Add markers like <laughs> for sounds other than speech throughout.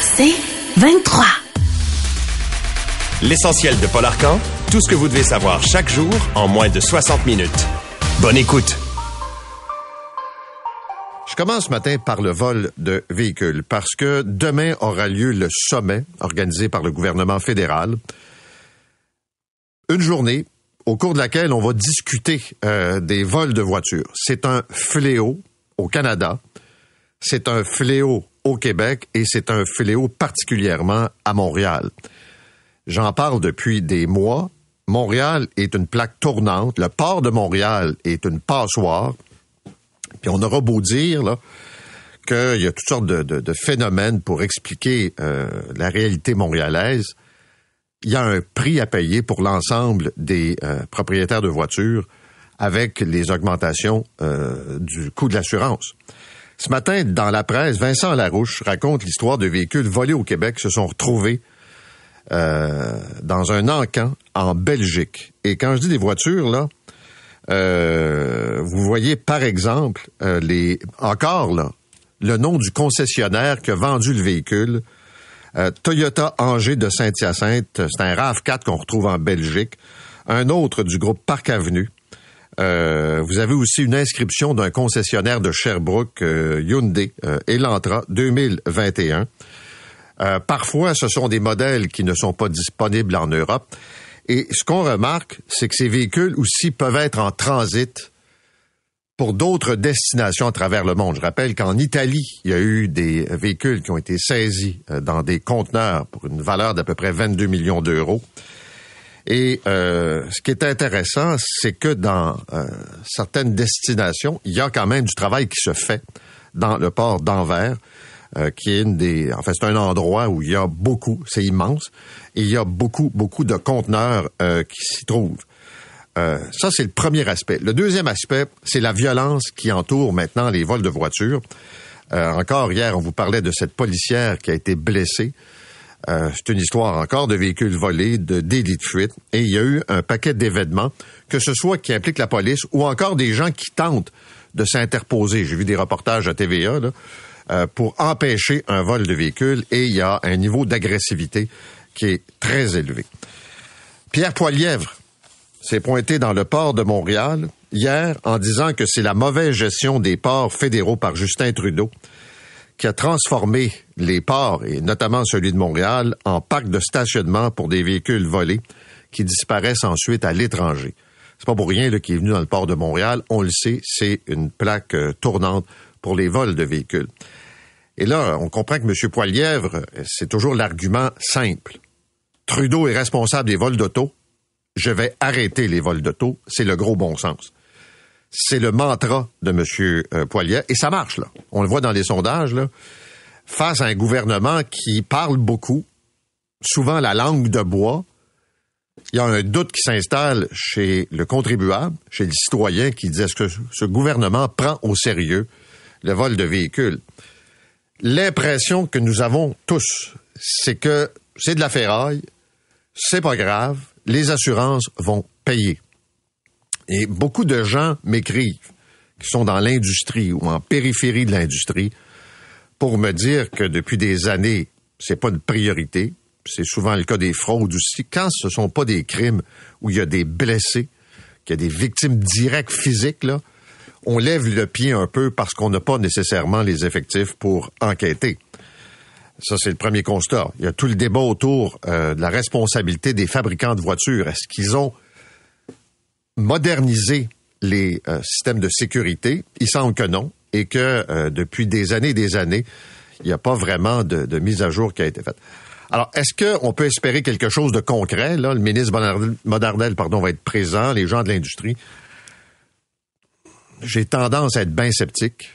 C'est 23. L'essentiel de Paul Arcan, tout ce que vous devez savoir chaque jour en moins de 60 minutes. Bonne écoute. Je commence ce matin par le vol de véhicules parce que demain aura lieu le sommet organisé par le gouvernement fédéral. Une journée au cours de laquelle on va discuter euh, des vols de voitures. C'est un fléau au Canada, c'est un fléau au Québec et c'est un fléau particulièrement à Montréal. J'en parle depuis des mois. Montréal est une plaque tournante. Le port de Montréal est une passoire. Puis on aura beau dire qu'il y a toutes sortes de, phénomènes pour expliquer euh, la réalité montréalaise. Il y a un prix à payer pour l'ensemble des euh, propriétaires de voitures avec les augmentations euh, du coût de l'assurance. Ce matin, dans la presse, Vincent Larouche raconte l'histoire de véhicules volés au Québec qui se sont retrouvés euh, dans un encan en Belgique. Et quand je dis des voitures, là, euh, vous voyez par exemple euh, les encore là le nom du concessionnaire qui a vendu le véhicule. Toyota Angers de Saint-Hyacinthe, c'est un RAV4 qu'on retrouve en Belgique. Un autre du groupe Parc Avenue. Euh, vous avez aussi une inscription d'un concessionnaire de Sherbrooke, euh, Hyundai, euh, Elantra 2021. Euh, parfois, ce sont des modèles qui ne sont pas disponibles en Europe. Et ce qu'on remarque, c'est que ces véhicules aussi peuvent être en transit pour d'autres destinations à travers le monde. Je rappelle qu'en Italie, il y a eu des véhicules qui ont été saisis dans des conteneurs pour une valeur d'à peu près 22 millions d'euros. Et euh, ce qui est intéressant, c'est que dans euh, certaines destinations, il y a quand même du travail qui se fait dans le port d'Anvers, euh, qui est une des... En fait, c'est un endroit où il y a beaucoup, c'est immense, et il y a beaucoup, beaucoup de conteneurs qui s'y trouvent. ça, c'est le premier aspect. Le deuxième aspect, c'est la violence qui entoure maintenant les vols de voitures. encore hier, on vous parlait de cette policière qui a été blessée. Euh, c'est une histoire encore de véhicules volés, de délits de fuite, et il y a eu un paquet d'événements, que ce soit qui impliquent la police ou encore des gens qui tentent de s'interposer. J'ai vu des reportages à TVA euh, pour empêcher un vol de véhicules, et il y a un niveau d'agressivité qui est très élevé. Pierre Poilièvre s'est pointé dans le port de Montréal hier en disant que c'est la mauvaise gestion des ports fédéraux par Justin Trudeau qui a transformé les ports, et notamment celui de Montréal, en parc de stationnement pour des véhicules volés qui disparaissent ensuite à l'étranger. C'est pas pour rien qu'il est venu dans le port de Montréal. On le sait, c'est une plaque euh, tournante pour les vols de véhicules. Et là, on comprend que M. Poilièvre, c'est toujours l'argument simple. Trudeau est responsable des vols d'auto. Je vais arrêter les vols d'auto. C'est le gros bon sens. C'est le mantra de M. Euh, Poilier. Et ça marche, là. On le voit dans les sondages, là. Face à un gouvernement qui parle beaucoup, souvent la langue de bois, il y a un doute qui s'installe chez le contribuable, chez le citoyen qui dit est-ce que ce gouvernement prend au sérieux le vol de véhicules? L'impression que nous avons tous, c'est que c'est de la ferraille, c'est pas grave, les assurances vont payer. Et beaucoup de gens m'écrivent, qui sont dans l'industrie ou en périphérie de l'industrie, pour me dire que depuis des années, c'est pas une priorité. C'est souvent le cas des fraudes aussi. Quand ce sont pas des crimes où il y a des blessés, qu'il y a des victimes directes physiques, là, on lève le pied un peu parce qu'on n'a pas nécessairement les effectifs pour enquêter. Ça, c'est le premier constat. Il y a tout le débat autour euh, de la responsabilité des fabricants de voitures. Est-ce qu'ils ont moderniser les euh, systèmes de sécurité? Il semble que non, et que euh, depuis des années et des années, il n'y a pas vraiment de, mise à jour qui a été faite. Alors, est-ce qu'on peut espérer quelque chose de concret? Là, le ministre Modernel pardon, va être présent, les gens de l'industrie. J'ai tendance à être bien sceptique.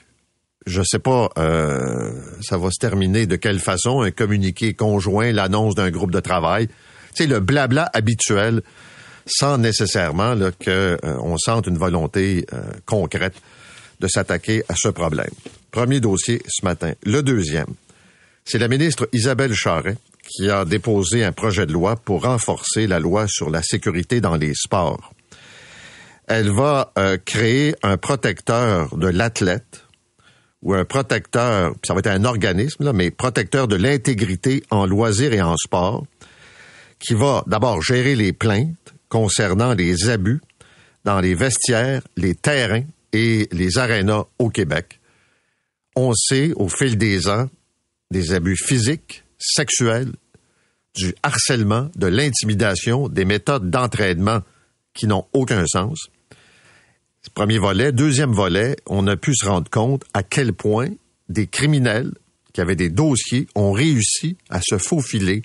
je sais pas, euh, ça va se terminer de quelle façon, un communiqué conjoint, l'annonce d'un groupe de travail. Tu sais, le blabla habituel, sans nécessairement que euh, on sente une volonté euh, concrète de s'attaquer à ce problème. Premier dossier ce matin. Le deuxième, c'est la ministre Isabelle Charret qui a déposé un projet de loi pour renforcer la loi sur la sécurité dans les sports. Elle va euh, créer un protecteur de l'athlète ou un protecteur, ça va être un organisme, là, mais protecteur de l'intégrité en loisirs et en sport, qui va d'abord gérer les plaintes concernant les abus dans les vestiaires, les terrains et les arénas au Québec. On sait au fil des ans des abus physiques, sexuels, du harcèlement, de l'intimidation, des méthodes d'entraînement qui n'ont aucun sens. Premier volet. Deuxième volet, on a pu se rendre compte à quel point des criminels qui avaient des dossiers ont réussi à se faufiler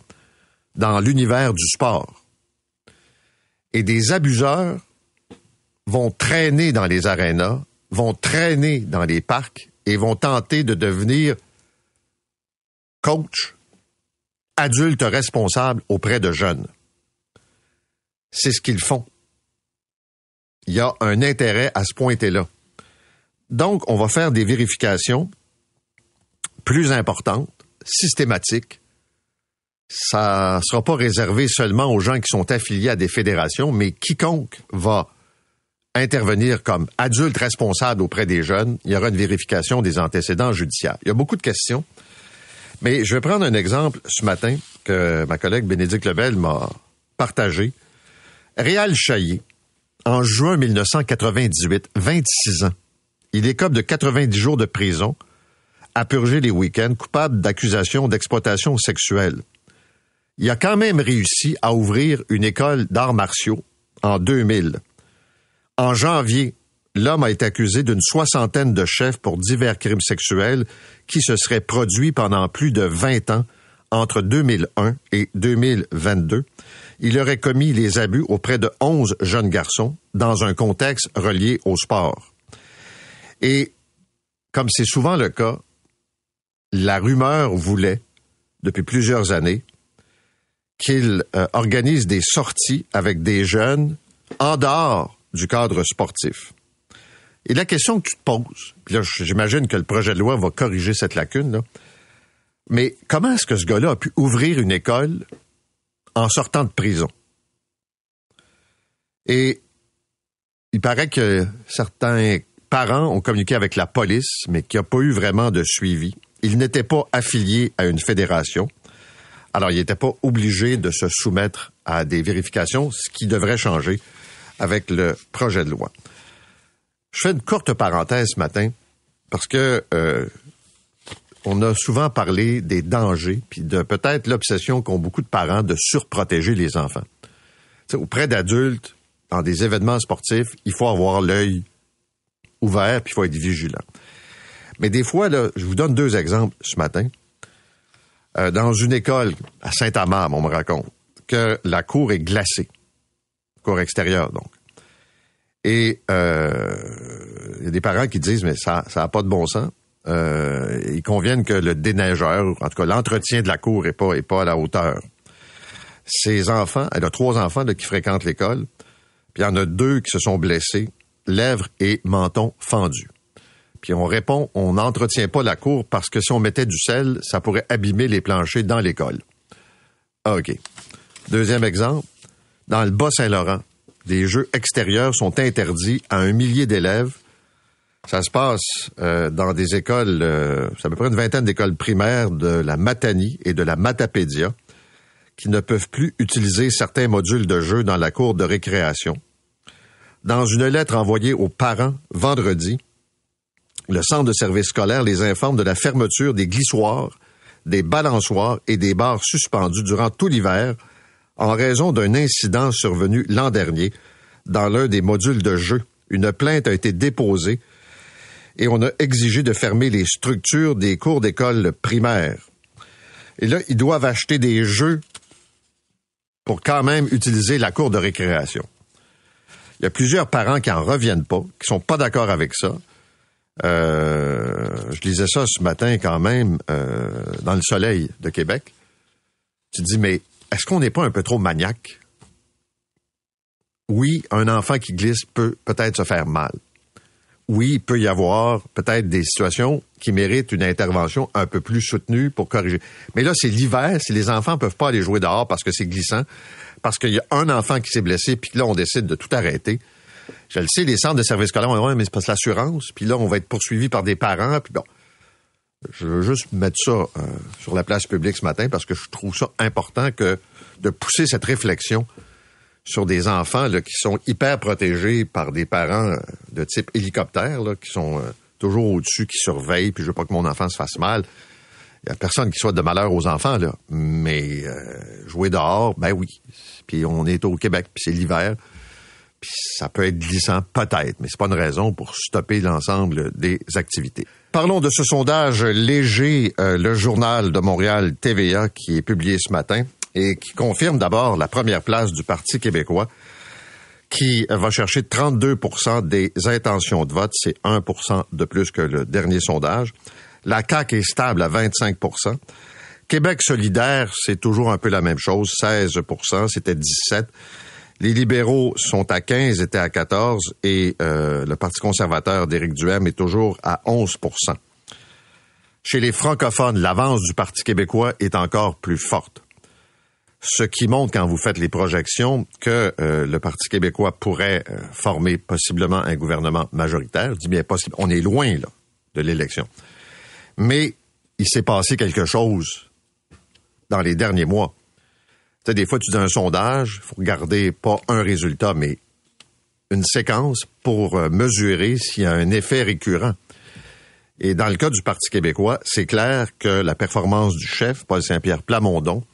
dans l'univers du sport. Et des abuseurs vont traîner dans les arénas, vont traîner dans les parcs et vont tenter de devenir coach, adulte responsable auprès de jeunes. C'est ce qu'ils font. Il y a un intérêt à se pointer là. Donc, on va faire des vérifications plus importantes, systématiques. Ça sera pas réservé seulement aux gens qui sont affiliés à des fédérations, mais quiconque va intervenir comme adulte responsable auprès des jeunes, il y aura une vérification des antécédents judiciaires. Il y a beaucoup de questions, mais je vais prendre un exemple ce matin que ma collègue Bénédicte Lebel m'a partagé. Réal Chaillé, en juin 1998, 26 ans, il écope de 90 jours de prison à purger les week-ends, coupable d'accusations d'exploitation sexuelle. Il a quand même réussi à ouvrir une école d'arts martiaux en 2000. En janvier, l'homme a été accusé d'une soixantaine de chefs pour divers crimes sexuels qui se seraient produits pendant plus de 20 ans entre 2001 et 2022. Il aurait commis les abus auprès de 11 jeunes garçons dans un contexte relié au sport. Et comme c'est souvent le cas, la rumeur voulait, depuis plusieurs années, qu'il euh, organise des sorties avec des jeunes en dehors du cadre sportif. Et la question que tu te poses, là, j'imagine que le projet de loi va corriger cette lacune, là, mais comment est-ce que ce gars-là a pu ouvrir une école en sortant de prison? Et il paraît que certains parents ont communiqué avec la police, mais qu'il n'y a pas eu vraiment de suivi. Il n'était pas affilié à une fédération. Alors, il n'était pas obligé de se soumettre à des vérifications, ce qui devrait changer avec le projet de loi. Je fais une courte parenthèse ce matin parce que euh, on a souvent parlé des dangers puis de peut-être l'obsession qu'ont beaucoup de parents de surprotéger les enfants. auprès d'adultes, dans des événements sportifs, il faut avoir l'œil ouvert puis il faut être vigilant. Mais des fois, je vous donne deux exemples ce matin. Euh, dans une école à Saint-Amand, on me raconte que la cour est glacée cours extérieur, donc. Et euh, il y a des parents qui disent, mais ça n'a pas de bon sens. Euh, ils conviennent que le déneigeur, en tout cas l'entretien de la cour est pas, est pas à la hauteur. Ces enfants, elle a trois enfants qui fréquentent l'école, puis il y en a deux qui se sont blessés, lèvres et menton fendus. On répond, on n'entretient pas la cour parce que si on mettait du sel, ça pourrait abîmer les planchers dans l'école. OK. Deuxième exemple, dans le Bas-Saint-Laurent, des jeux extérieurs sont interdits à un millier d'élèves. Ça se passe euh, dans des écoles, euh, c'est à peu près une vingtaine d'écoles primaires de la Matanie et de la Matapédia qui ne peuvent plus utiliser certains modules de jeu dans la cour de récréation. Dans une lettre envoyée aux parents vendredi, le centre de service scolaire les informe de la fermeture des glissoires, des balançoires et des barres suspendus durant tout l'hiver en raison d'un incident survenu l'an dernier dans l'un des modules de jeu. Une plainte a été déposée et on a exigé de fermer les structures des cours d'école primaires. Et là, ils doivent acheter des jeux pour quand même utiliser la cour de récréation. Il y a plusieurs parents qui en reviennent pas, qui sont pas d'accord avec ça. Euh, je lisais ça ce matin quand même euh, dans le soleil de Québec. Tu dis, mais est-ce qu'on n'est pas un peu trop maniaque? Oui, un enfant qui glisse peut peut-être se faire mal. Oui, il peut y avoir peut-être des situations qui méritent une intervention un peu plus soutenue pour corriger. Mais là, c'est l'hiver, si les enfants peuvent pas aller jouer dehors parce que c'est glissant, parce qu'il y a un enfant qui s'est blessé, puis là, on décide de tout arrêter. Je le sais, les centres de services scolaires, on mais c'est parce l'assurance, puis là, on va être poursuivi par des parents, puis bon. Je veux juste mettre ça euh, sur la place publique ce matin parce que je trouve ça important que de pousser cette réflexion sur des enfants là, qui sont hyper protégés par des parents euh, de type hélicoptère, là, qui sont euh, toujours au-dessus, qui surveillent, puis je veux pas que mon enfant se fasse mal. Il y a personne qui soit de malheur aux enfants, là. Mais jouer dehors, ben oui. Puis on est au Québec, puis c'est l'hiver ça peut être glissant, peut-être, mais c'est pas une raison pour stopper l'ensemble des activités. Parlons de ce sondage léger, euh, le journal de Montréal TVA qui est publié ce matin et qui confirme d'abord la première place du Parti québécois qui va chercher 32% des intentions de vote, c'est 1% de plus que le dernier sondage. La CAQ est stable à 25% Québec solidaire, c'est toujours un peu la même chose, 16% c'était 17 les libéraux sont à 15, étaient à 14, et euh, le Parti conservateur d'Éric Duhem est toujours à 11% Chez les francophones, l'avance du Parti québécois est encore plus forte. Ce qui montre, quand vous faites les projections, que euh, le Parti québécois pourrait euh, former possiblement un gouvernement majoritaire. Je dis bien possible. On est loin là, de l'élection. Mais il s'est passé quelque chose dans les derniers mois sais, des fois, tu dis un sondage, faut regarder pas un résultat, mais une séquence pour euh, mesurer s'il y a un effet récurrent. Et dans le cas du Parti québécois, c'est clair que la performance du chef, Paul Saint-Pierre Plamondon,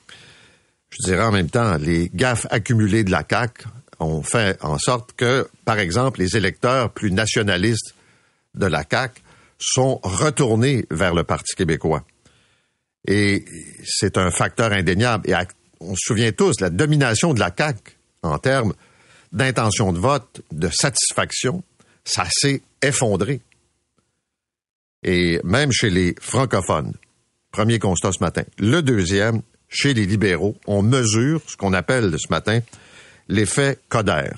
je dirais en même temps, les gaffes accumulées de la CAQ ont fait en sorte que, par exemple, les électeurs plus nationalistes de la CAQ sont retournés vers le Parti québécois. Et c'est un facteur indéniable. Et on se souvient tous, la domination de la CAQ en termes d'intention de vote, de satisfaction, ça s'est effondré. Et même chez les francophones, premier constat ce matin. Le deuxième, chez les libéraux, on mesure ce qu'on appelle ce matin l'effet Coder.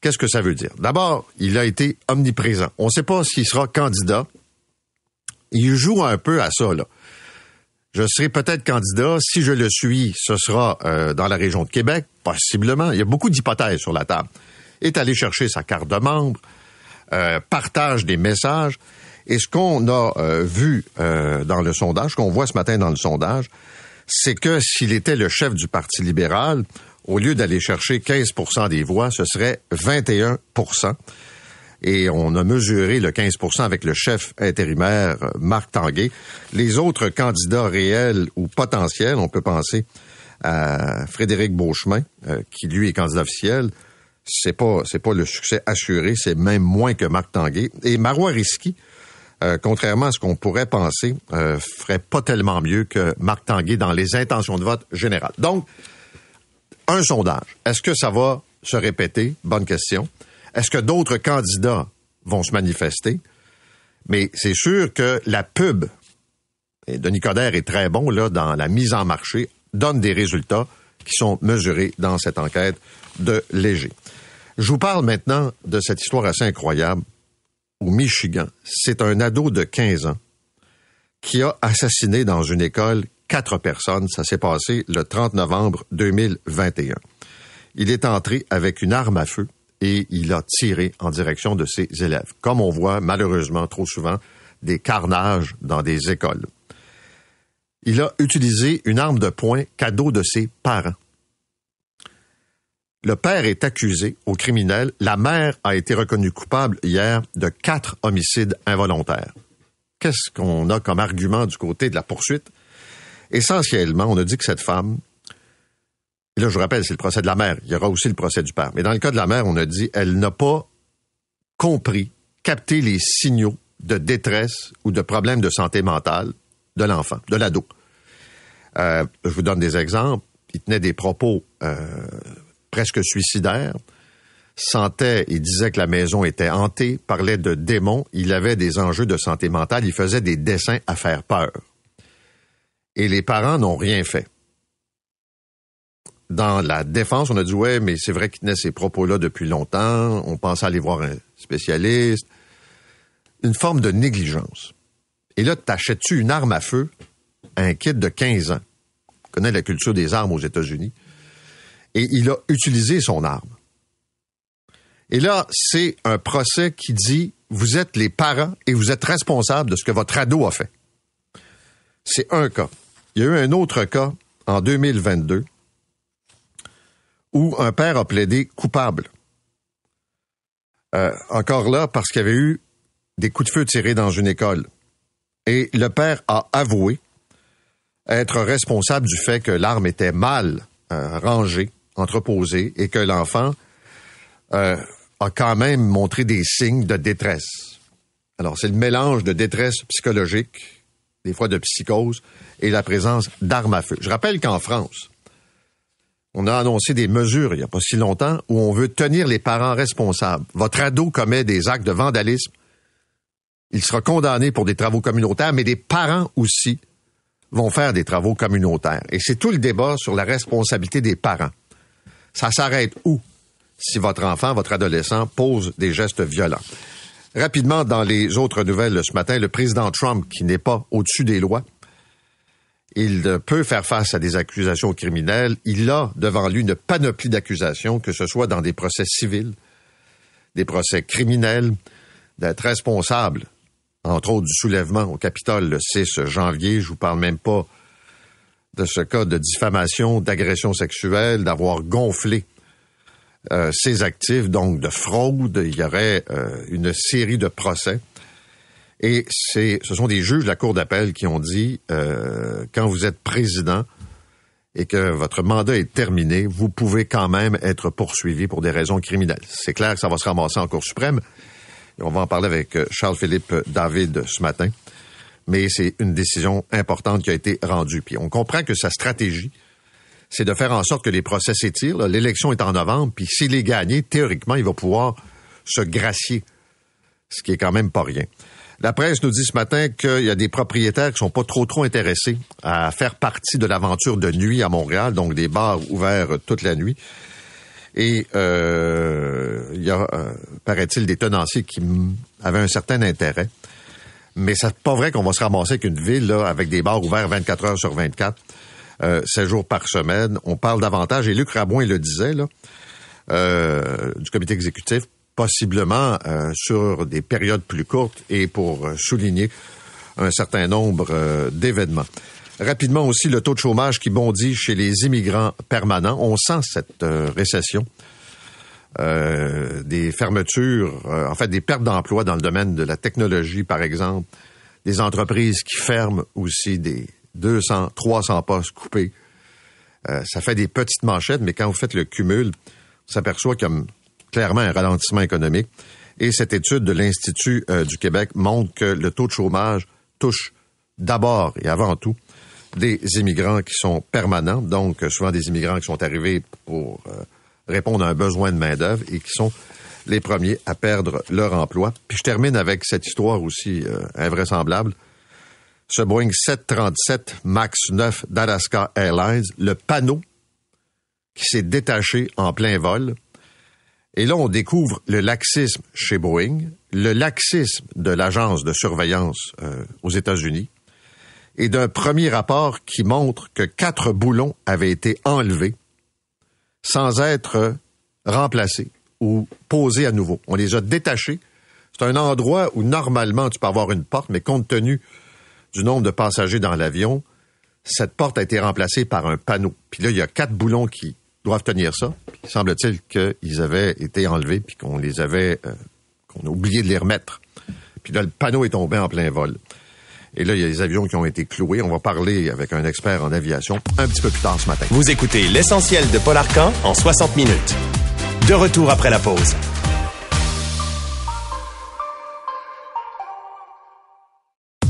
Qu'est-ce que ça veut dire? D'abord, il a été omniprésent. On ne sait pas s'il sera candidat. Il joue un peu à ça, là. Je serai peut-être candidat. Si je le suis, ce sera euh, dans la région de Québec, possiblement. Il y a beaucoup d'hypothèses sur la table. Est allé chercher sa carte de membre, euh, partage des messages. Et ce qu'on a euh, vu dans le sondage, qu'on voit ce matin dans le sondage, c'est que s'il était le chef du Parti libéral, au lieu d'aller chercher 15% des voix, ce serait 21 et on a mesuré le 15% avec le chef intérimaire euh, Marc Tanguay. Les autres candidats réels ou potentiels, on peut penser à Frédéric Beauchemin, euh, qui lui est candidat officiel. C'est pas c'est pas le succès assuré, c'est même moins que Marc Tanguay. Et Marois Risky, euh, contrairement à ce qu'on pourrait penser, euh, ferait pas tellement mieux que Marc Tanguay dans les intentions de vote générales. Donc, un sondage. Est-ce que ça va se répéter? Bonne question. Est-ce que d'autres candidats vont se manifester? Mais c'est sûr que la pub, et Denis Coderre est très bon là dans la mise en marché, donne des résultats qui sont mesurés dans cette enquête de Léger. Je vous parle maintenant de cette histoire assez incroyable au Michigan. C'est un ado de 15 ans qui a assassiné dans une école quatre personnes. Ça s'est passé le 30 novembre 2021. Il est entré avec une arme à feu et il a tiré en direction de ses élèves. Comme on voit malheureusement trop souvent des carnages dans des écoles. Il a utilisé une arme de poing cadeau de ses parents. Le père est accusé au criminel. La mère a été reconnue coupable hier de quatre homicides involontaires. Qu'est-ce qu'on a comme argument du côté de la poursuite? Essentiellement, on a dit que cette femme et là, je vous rappelle, c'est le procès de la mère. Il y aura aussi le procès du père. Mais dans le cas de la mère, on a dit, elle n'a pas compris, capté les signaux de détresse ou de problèmes de santé mentale de l'enfant, de l'ado. Euh, je vous donne des exemples. Il tenait des propos euh, presque suicidaires. sentait et disait que la maison était hantée, parlait de démons, il avait des enjeux de santé mentale, il faisait des dessins à faire peur. Et les parents n'ont rien fait. Dans la défense, on a dit ouais, mais c'est vrai qu'il tenait ces propos-là depuis longtemps, on pensait aller voir un spécialiste. Une forme de négligence. Et là, t'achètes-tu une arme à feu à un kid de 15 ans? On connaît la culture des armes aux États-Unis. Et il a utilisé son arme. Et là, c'est un procès qui dit, vous êtes les parents et vous êtes responsables de ce que votre ado a fait. C'est un cas. Il y a eu un autre cas en 2022 où un père a plaidé coupable. Euh, encore là, parce qu'il y avait eu des coups de feu tirés dans une école. Et le père a avoué être responsable du fait que l'arme était mal euh, rangée, entreposée, et que l'enfant euh, a quand même montré des signes de détresse. Alors, c'est le mélange de détresse psychologique, des fois de psychose, et la présence d'armes à feu. Je rappelle qu'en France, on a annoncé des mesures il n'y a pas si longtemps où on veut tenir les parents responsables. Votre ado commet des actes de vandalisme, il sera condamné pour des travaux communautaires, mais des parents aussi vont faire des travaux communautaires. Et c'est tout le débat sur la responsabilité des parents. Ça s'arrête où? si votre enfant, votre adolescent pose des gestes violents? Rapidement, dans les autres nouvelles ce matin, le président Trump, qui n'est pas au-dessus des lois, il peut faire face à des accusations criminelles. Il a devant lui une panoplie d'accusations, que ce soit dans des procès civils, des procès criminels, d'être responsable, entre autres, du soulèvement au Capitole le 6 janvier. Je vous parle même pas de ce cas de diffamation, d'agression sexuelle, d'avoir gonflé euh, ces actifs, donc de fraude. Il y aurait euh, une série de procès. Et c'est, ce sont des juges de la Cour d'appel qui ont dit, euh, quand vous êtes président et que votre mandat est terminé, vous pouvez quand même être poursuivi pour des raisons criminelles. C'est clair que ça va se ramasser en Cour suprême. Et on va en parler avec Charles-Philippe David ce matin. Mais c'est une décision importante qui a été rendue. Puis on comprend que sa stratégie, c'est de faire en sorte que les procès s'étirent. L'élection est en novembre, puis s'il est gagné, théoriquement, il va pouvoir se gracier, ce qui est quand même pas rien. La presse nous dit ce matin qu'il y a des propriétaires qui sont pas trop trop intéressés à faire partie de l'aventure de nuit à Montréal, donc des bars ouverts toute la nuit. Et euh, il y a, euh, paraît-il, des tenanciers qui avaient un certain intérêt. Mais c'est pas vrai qu'on va se ramasser avec une ville là, avec des bars ouverts 24 heures sur 24 euh, 16 jours par semaine. On parle davantage, et Luc Rabouin le disait, là, euh, du comité exécutif, possiblement euh, sur des périodes plus courtes et pour euh, souligner un certain nombre d'événements. Rapidement aussi, le taux de chômage qui bondit chez les immigrants permanents. On sent cette récession. des fermetures, en fait des pertes d'emplois dans le domaine de la technologie, par exemple, des entreprises qui ferment aussi des, 200, 300 postes coupés. Euh, ça fait des petites manchettes, mais quand vous faites le cumul, on s'aperçoit qu'il y a clairement un ralentissement économique. Et cette étude de l'Institut euh, du Québec montre que le taux de chômage touche d'abord et avant tout des immigrants qui sont permanents, donc souvent des immigrants qui sont arrivés pour euh, répondre à un besoin de main-d'œuvre et qui sont les premiers à perdre leur emploi. Puis je termine avec cette histoire aussi invraisemblable ce Boeing 737 MAX 9 d'Alaska Airlines, le panneau qui s'est détaché en plein vol. Et là, on découvre le laxisme chez Boeing, le laxisme de l'agence de surveillance euh, aux États-Unis, et d'un premier rapport qui montre que quatre boulons avaient été enlevés sans être remplacés ou posés à nouveau. On les a détachés. C'est un endroit où normalement tu peux avoir une porte, mais compte tenu du nombre de passagers dans l'avion, cette porte a été remplacée par un panneau. Puis là, il y a quatre boulons qui doivent tenir ça. Il semble-t-il qu'ils avaient été enlevés puis qu'on les avait, euh, qu'on a oublié de les remettre. Puis là, le panneau est tombé en plein vol. Et là, il y a des avions qui ont été cloués. On va parler avec un expert en aviation un petit peu plus tard ce matin. Vous écoutez l'essentiel de Paul Arcan en 60 minutes. De retour après la pause.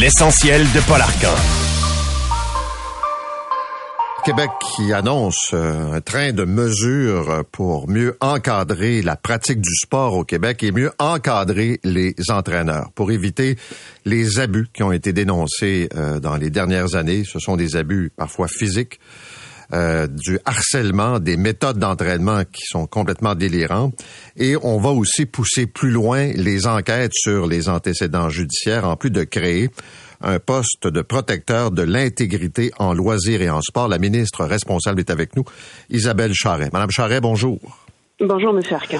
L'essentiel de Paul Arcan. Québec qui annonce euh, un train de mesures pour mieux encadrer la pratique du sport au Québec et mieux encadrer les entraîneurs pour éviter les abus qui ont été dénoncés euh, dans les dernières années. Ce sont des abus parfois physiques, euh, du harcèlement, des méthodes d'entraînement qui sont complètement délirantes. Et on va aussi pousser plus loin les enquêtes sur les antécédents judiciaires, en plus de créer un poste de protecteur de l'intégrité en loisirs et en sport. La ministre responsable est avec nous, Isabelle Charret. Madame Charret, bonjour. Bonjour, M. Arcan.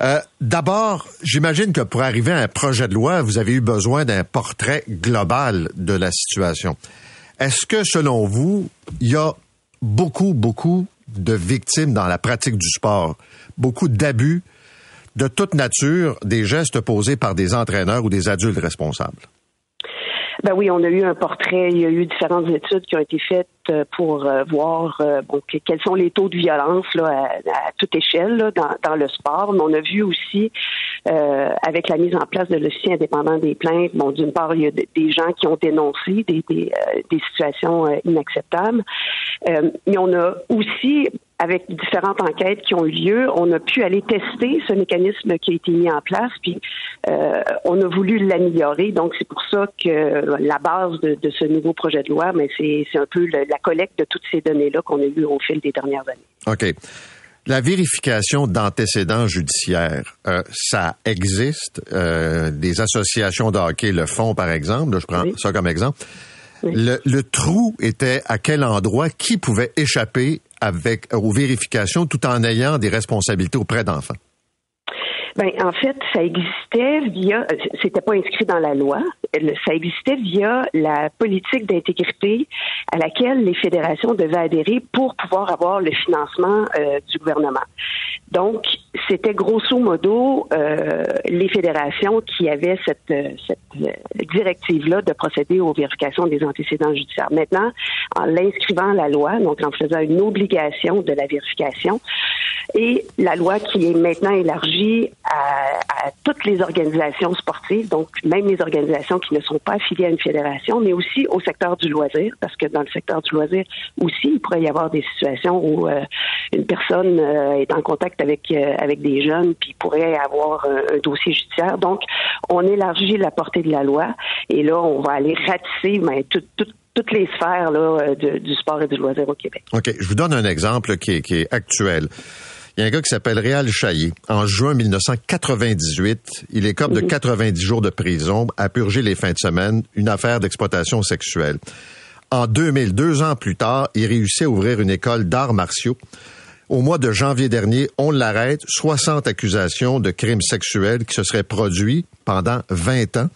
Euh, D'abord, j'imagine que pour arriver à un projet de loi, vous avez eu besoin d'un portrait global de la situation. Est-ce que, selon vous, il y a beaucoup, beaucoup de victimes dans la pratique du sport, beaucoup d'abus de toute nature, des gestes posés par des entraîneurs ou des adultes responsables? Ben oui, on a eu un portrait. Il y a eu différentes études qui ont été faites euh, pour euh, voir euh, quels sont les taux de violence là, à, toute échelle là, dans, dans, le sport. Mais on a vu aussi, euh, avec la mise en place de l'officier indépendant des plaintes, bon, d'une part, il y a des gens qui ont dénoncé des, des, des situations inacceptables. mais on a aussi avec différentes enquêtes qui ont eu lieu, on a pu aller tester ce mécanisme qui a été mis en place, puis euh, on a voulu l'améliorer. Donc, c'est pour ça que la base de, de, ce nouveau projet de loi, mais c'est un peu le, la collecte de toutes ces données-là qu'on a eues au fil des dernières années. OK. La vérification d'antécédents judiciaires, euh, ça existe? Euh, des associations de hockey le font, par exemple? je prends oui. ça comme exemple. Oui. Le, le, trou était à quel endroit? Qui pouvait échapper avec aux vérifications tout en ayant des responsabilités auprès d'enfants? Ben, en fait, ça existait via, c'était pas inscrit dans la loi, ça existait via la politique d'intégrité à laquelle les fédérations devaient adhérer pour pouvoir avoir le financement euh, du gouvernement. Donc, c'était grosso modo euh, les fédérations qui avaient cette, cette directive-là de procéder aux vérifications des antécédents judiciaires. Maintenant, en l'inscrivant à la loi, donc en faisant une obligation de la vérification, et la loi qui est maintenant élargie à, à, toutes les organisations sportives, donc même les organisations qui ne sont pas affiliées à une fédération, mais aussi au secteur du loisir, parce que dans le secteur du loisir aussi, il pourrait y avoir des situations où euh, une personne euh, est en contact avec euh, avec des jeunes, puis pourrait avoir un, un, dossier judiciaire. Donc, on élargit la portée de la loi, et là, on va aller ratisser mais, tout, tout, toutes les sphères là, de, du sport et du loisir au Québec. OK. Je vous donne un exemple qui qui est actuel. Il y a un gars qui s'appelle Réal Chaillé. En juin 1998, il écope de 90 jours de prison à purger les fins de semaine une affaire d'exploitation sexuelle. En 2000, deux ans plus tard, il réussit à ouvrir une école d'arts martiaux. Au mois de janvier dernier, on l'arrête. 60 accusations de crimes sexuels qui se seraient produits pendant 20 ans,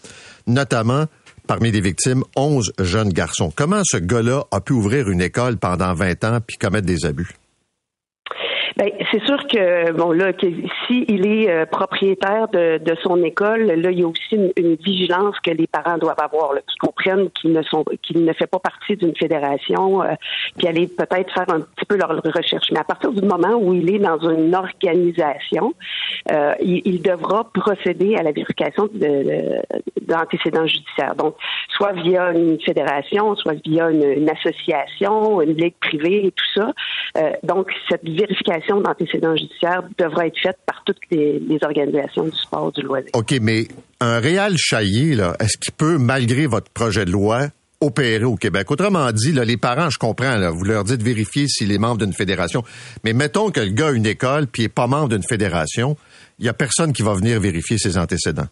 notamment parmi les victimes, 11 jeunes garçons. Comment ce gars-là a pu ouvrir une école pendant 20 ans puis commettre des abus? Ben, c'est sûr que bon là, que si il est euh, propriétaire de, de, son école, là, il y a aussi une, une vigilance que les parents doivent avoir, là, qui comprennent qu'il ne sont qu'il ne fait pas partie d'une fédération, euh, puis aller peut-être faire un petit peu leur recherche. Mais à partir du moment où il est dans une organisation, euh, il, il, devra procéder à la vérification d'antécédents de, judiciaires. Donc, soit via une fédération, soit via une, une association, une ligue privée et tout ça. Euh, donc, cette vérification d'antécédents judiciaires devra être faite par toutes les, les, organisations du sport, du loisir. OK, mais un réel chaillé, est-ce qu'il peut, malgré votre projet de loi, opérer au Québec? Autrement dit, là, les parents, je comprends, là, vous leur dites vérifier s'il est membre d'une fédération. Mais mettons que le gars a une école puis est pas membre d'une fédération, il y a personne qui va venir vérifier ses antécédents.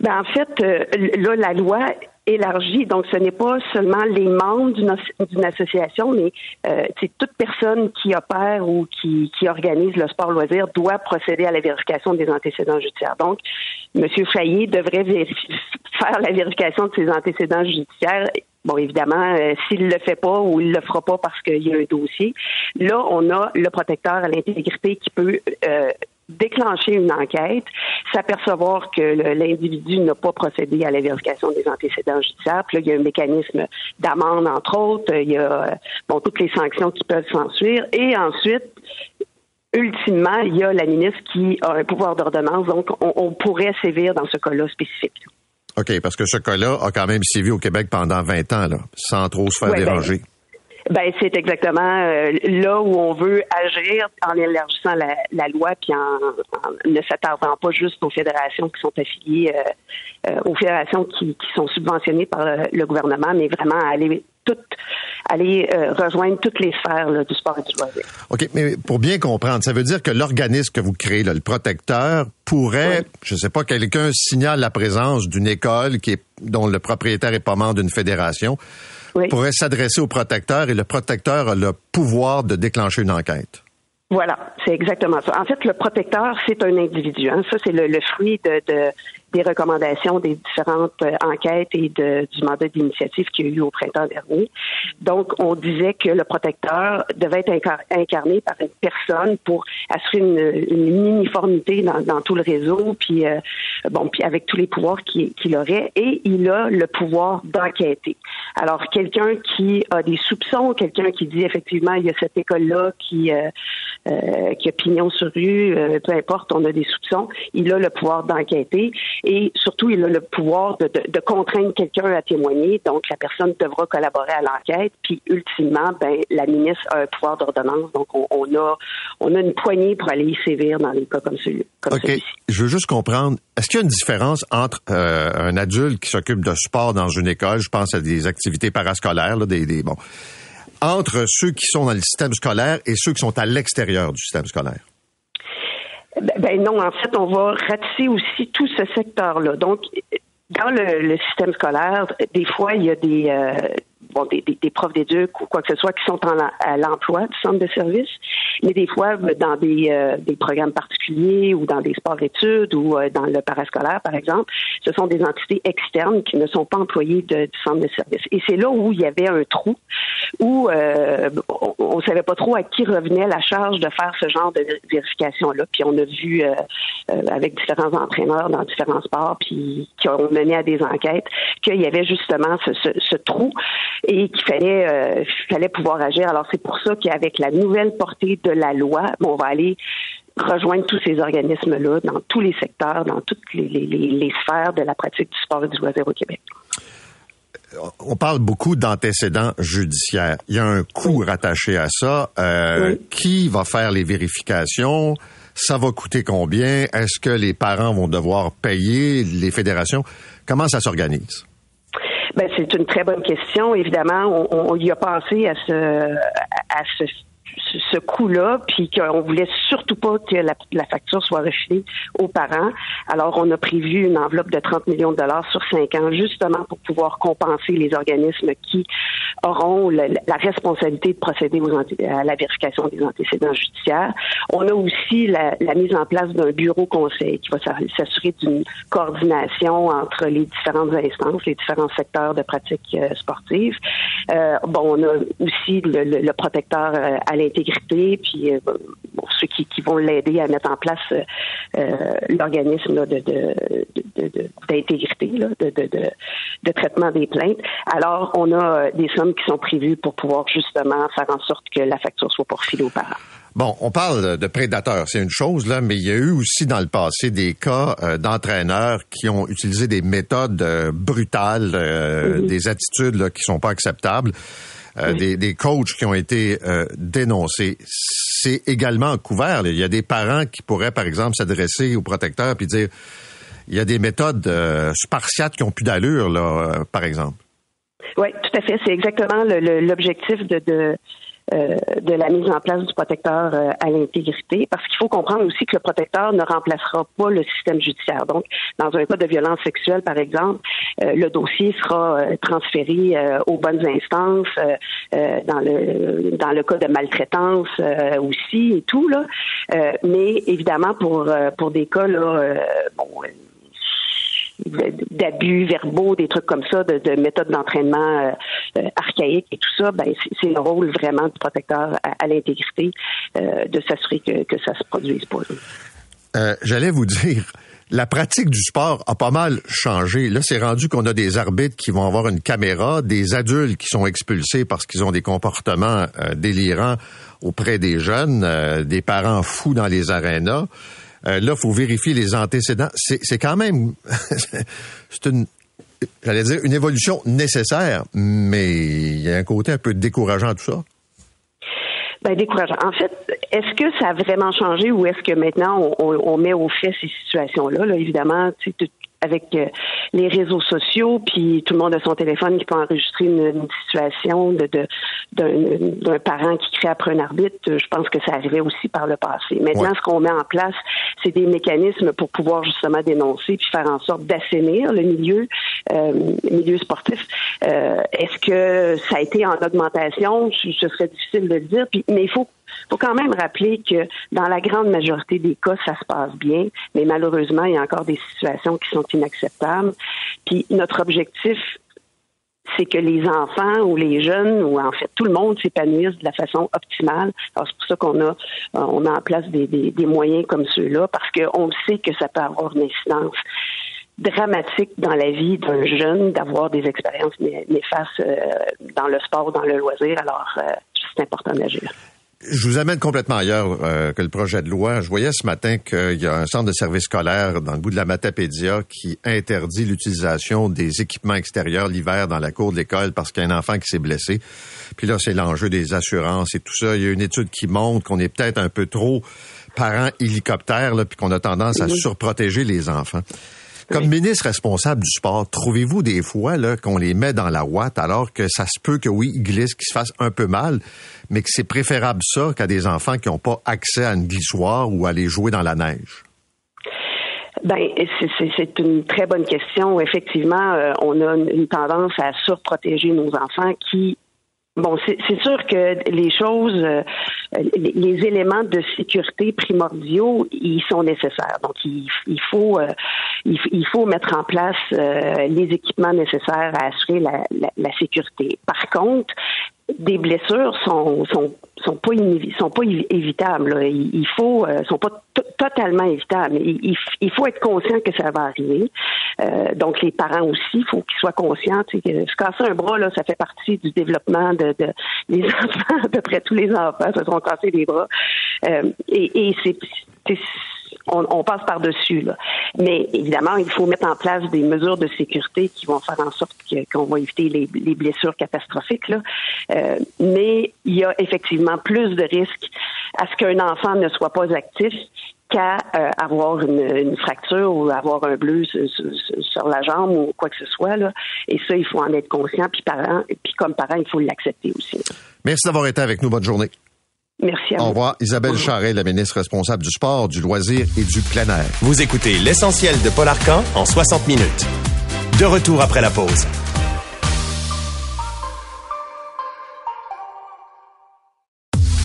Ben, en fait, euh, là, la loi élargi. Donc, ce n'est pas seulement les membres d'une association, mais euh, toute personne qui opère ou qui, qui organise le sport loisir doit procéder à la vérification des antécédents judiciaires. Donc, M. Fayet devrait faire la vérification de ses antécédents judiciaires Bon, évidemment, euh, s'il le fait pas ou il le fera pas parce qu'il y a un dossier, là, on a le protecteur à l'intégrité qui peut euh, déclencher une enquête, s'apercevoir que l'individu n'a pas procédé à la vérification des antécédents judiciaires. Puis là, il y a un mécanisme d'amende, entre autres. Il y a bon toutes les sanctions qui peuvent s'ensuivre. Et ensuite, ultimement, il y a la ministre qui a un pouvoir d'ordonnance. Donc, on, on pourrait sévir dans ce cas-là spécifique. OK, parce que ce cas-là a quand même sévi au Québec pendant 20 ans, là, sans trop se faire ben, déranger. Ben, c'est exactement euh, là où on veut agir en élargissant la, loi, puis en, ne s'attardant pas juste aux fédérations qui sont affiliées, euh, euh, aux fédérations qui, sont subventionnées par le, gouvernement, mais vraiment aller toutes aller rejoindre toutes les sphères du sport et du loisir. OK, mais pour bien comprendre, ça veut dire que l'organisme que vous créez, le protecteur, pourrait, je ne sais pas, quelqu'un signale la présence d'une école qui est, dont le propriétaire est pas membre d'une fédération pourrait s'adresser au protecteur et le protecteur a le pouvoir de déclencher une enquête. Voilà, c'est exactement ça. En fait, le protecteur, c'est un individu. Hein. Ça, c'est le, fruit de, des recommandations des différentes euh, enquêtes et du mandat d'initiative qu'il y a eu au printemps dernier. Donc, on disait que le protecteur devait être incarné par une personne pour assurer une, uniformité dans, tout le réseau, puis euh, bon, puis avec tous les pouvoirs qu'il aurait, et il a le pouvoir d'enquêter. Alors, quelqu'un qui a des soupçons, quelqu'un qui dit effectivement il y a cette école-là qui euh, euh qui a pignon sur rue, peu importe, on a des soupçons, il a le pouvoir d'enquêter et surtout, il a le pouvoir de, de, contraindre quelqu'un à témoigner. Donc, la personne devra collaborer à l'enquête. Puis, ultimement, ben, la ministre a un pouvoir d'ordonnance. Donc, on, a, on a une poignée pour aller y sévir dans les cas comme celui-ci. OK. Je veux juste comprendre. Est-ce qu'il y a une différence entre euh, un adulte qui s'occupe de sport dans une école, je pense à des activités parascolaires, là, des, des bon, entre ceux qui sont dans le système scolaire et ceux qui sont à l'extérieur du système scolaire? Ben, ben non, en fait, on va ratisser aussi tout ce secteur-là. Donc, dans le, système scolaire, des fois, il y a des, euh, bon, des, des, profs d'éduc ou quoi que ce soit qui sont en, à l'emploi du centre de service, mais des fois dans des, euh, des programmes particuliers ou dans des sports-études ou euh, dans le parascolaire, par exemple, ce sont des entités externes qui ne sont pas employées du centre de service. Et c'est là où il y avait un trou, où euh, on ne savait pas trop à qui revenait la charge de faire ce genre de vérification-là. Puis on a vu avec différents entraîneurs dans différents sports, puis qui ont mené à des enquêtes, qu'il y avait justement ce, ce, ce trou et qu'il fallait, euh, fallait pouvoir agir. Alors c'est pour ça qu'avec la nouvelle portée de la loi, on va aller rejoindre tous ces organismes-là dans tous les secteurs, dans toutes les, sphères de la pratique du sport et du loisir au Québec. On parle beaucoup d'antécédents judiciaires. Il y a un coût rattaché à ça. Euh, qui va faire les vérifications? Ça va coûter combien? Est-ce que les parents vont devoir payer les fédérations? Comment ça s'organise? Ben, c'est une très bonne question. Évidemment, on, on y a pensé à ce, à ce ce coût-là, puis qu'on voulait surtout pas que la, facture soit refilée aux parents. Alors, on a prévu une enveloppe de 30 millions de dollars sur cinq ans, justement pour pouvoir compenser les organismes qui auront la, responsabilité de procéder à la vérification des antécédents judiciaires. On a aussi la, mise en place d'un bureau conseil qui va s'assurer d'une coordination entre les différentes instances, les différents secteurs de pratique euh, sportive. Euh, bon, on a aussi le, le protecteur euh, à l'intégrité, puis euh, ceux qui, vont l'aider à mettre en place euh, euh, l'organisme d'intégrité, de, de, traitement des plaintes. Alors, on a des sommes qui sont prévues pour pouvoir justement faire en sorte que la facture soit pourfilée aux parents. Bon, on parle de prédateurs, c'est une chose là, mais il y a eu aussi dans le passé des cas d'entraîneurs qui ont utilisé des méthodes brutales, mm-hmm. des attitudes là, qui sont pas acceptables. Euh, des, des, coachs qui ont été euh, dénoncés. C'est également couvert. Il y a des parents qui pourraient, par exemple, s'adresser au protecteur puis dire il y a des méthodes euh, spartiates qui ont plus d'allure, là, par exemple. Oui, tout à fait. C'est exactement l'objectif de, de euh, de la mise en place du protecteur euh, à l'intégrité, parce qu'il faut comprendre aussi que le protecteur ne remplacera pas le système judiciaire. Donc, dans un cas de violence sexuelle, par exemple, le dossier sera transféré aux bonnes instances, dans le dans le cas de maltraitance aussi et tout là. mais évidemment, pour pour des cas là, bon d'abus verbaux, des trucs comme ça, de, méthodes d'entraînement euh, euh, archaïques et tout ça, ben c'est le rôle vraiment du protecteur à, l'intégrité euh, de s'assurer que, ça se produise pas. J'allais vous dire, la pratique du sport a pas mal changé. Là, c'est rendu qu'on a des arbitres qui vont avoir une caméra, des adultes qui sont expulsés parce qu'ils ont des comportements délirants auprès des jeunes, des parents fous dans les arénas. Euh, là, il faut vérifier les antécédents. C'est quand même, <laughs> c'est une, j'allais dire, une évolution nécessaire, mais il y a un côté un peu décourageant à tout ça. Ben, décourageant. En fait, est-ce que ça a vraiment changé ou est-ce que maintenant on, met au fait ces situations-là? Là, évidemment, avec euh, les réseaux sociaux, puis tout le monde a son téléphone qui peut enregistrer une, situation de, d'un, parent qui crée après un arbitre. Je pense que ça arrivait aussi par le passé. Maintenant, ce qu'on met en place, c'est des mécanismes pour pouvoir justement dénoncer puis faire en sorte d'assainir le milieu, euh, milieu sportif. Euh, est-ce que ça a été en augmentation? Ce serait difficile de le dire. Puis, mais il faut faut quand même rappeler que dans la grande majorité des cas, ça se passe bien, mais malheureusement, il y a encore des situations qui sont inacceptables. Puis notre objectif, c'est que les enfants ou les jeunes ou en fait tout le monde s'épanouisse de la façon optimale. Alors c'est pour ça qu'on a on a en place des, des, moyens comme ceux-là parce qu'on sait que ça peut avoir une incidence dramatique dans la vie d'un jeune d'avoir des expériences néfastes euh, dans le sport dans le loisir. Alors euh, c'est important d'agir. Je vous amène complètement ailleurs euh, que le projet de loi. Je voyais ce matin qu'il y a un centre de service scolaire dans le bout de la Matapédia qui interdit l'utilisation des équipements extérieurs l'hiver dans la cour de l'école parce qu'il y a un enfant qui s'est blessé. Puis là, c'est l'enjeu des assurances et tout ça. Il y a une étude qui montre qu'on est peut-être un peu trop parents hélicoptères, puis qu'on a tendance à surprotéger les enfants. Comme ministre responsable du sport, trouvez-vous des fois qu'on les met dans la ouate alors que ça se peut que oui, ils glissent, qu'ils se fassent un peu mal, mais que c'est préférable ça qu'à des enfants qui n'ont pas accès à une glissoire ou à aller jouer dans la neige? Ben, c'est une très bonne question. Effectivement, euh, on a une tendance à surprotéger nos enfants qui Bon, c'est sûr que les choses, euh, les, éléments de sécurité primordiaux, ils sont nécessaires. Donc, il, faut, euh, il, faut mettre en place euh, les équipements nécessaires à assurer la, la sécurité. Par contre, des blessures sont sont sont pas sont pas évitables. Il, faut euh, sont pas totalement évitables. Il, il, faut être conscient que ça va arriver. Euh, donc les parents aussi, il faut qu'ils soient conscients. que se casser un bras là, ça fait partie du développement de, de les <laughs> enfants. À peu près tous les enfants se sont cassés les bras. Euh, et, et c'est on, passe par-dessus. Mais évidemment, il faut mettre en place des mesures de sécurité qui vont faire en sorte qu'on va éviter les, blessures catastrophiques. Euh, mais il y a effectivement plus de risques à ce qu'un enfant ne soit pas actif qu'à euh, avoir une, fracture ou avoir un bleu sur, la jambe ou quoi que ce soit. Et ça, il faut en être conscient. Puis, puis comme parent, il faut l'accepter aussi. Merci d'avoir été avec nous. Bonne journée. Merci à vous. Au revoir. Isabelle Charret, la ministre responsable du sport, du loisir et du plein air. Vous écoutez l'essentiel de Paul Arcan en 60 minutes. De retour après la pause.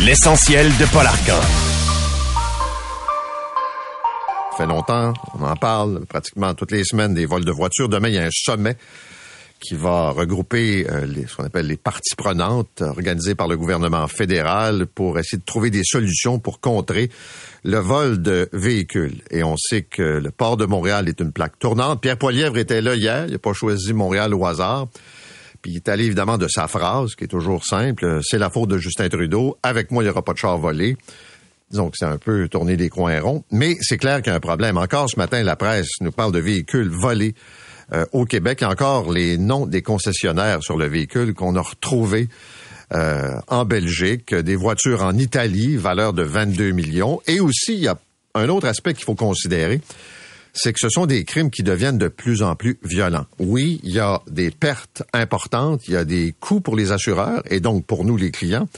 L'essentiel de Paul. Ça fait longtemps, on en parle pratiquement toutes les semaines des vols de voitures. Demain, il y a un sommet qui va regrouper euh, ce qu'on appelle les parties prenantes organisées par le gouvernement fédéral pour essayer de trouver des solutions pour contrer le vol de véhicules. Et on sait que le port de Montréal est une plaque tournante. Pierre Poilièvre était là hier. Il n'a pas choisi Montréal au hasard puis il est allé évidemment de sa phrase, qui est toujours simple, c'est la faute de Justin Trudeau, avec moi, il n'y aura pas de char volé. Disons que c'est un peu tourner des coins ronds, mais c'est clair qu'il y a un problème. Encore ce matin, la presse nous parle de véhicules volés euh, au Québec. Encore les noms des concessionnaires sur le véhicule qu'on a retrouvés euh, en Belgique, des voitures en Italie, valeur de 22 millions. Et aussi, il y a un autre aspect qu'il faut considérer, c'est que ce sont des crimes qui deviennent de plus en plus violents. Oui, il y a des pertes importantes, il y a des coûts pour les assureurs et donc pour nous les clients,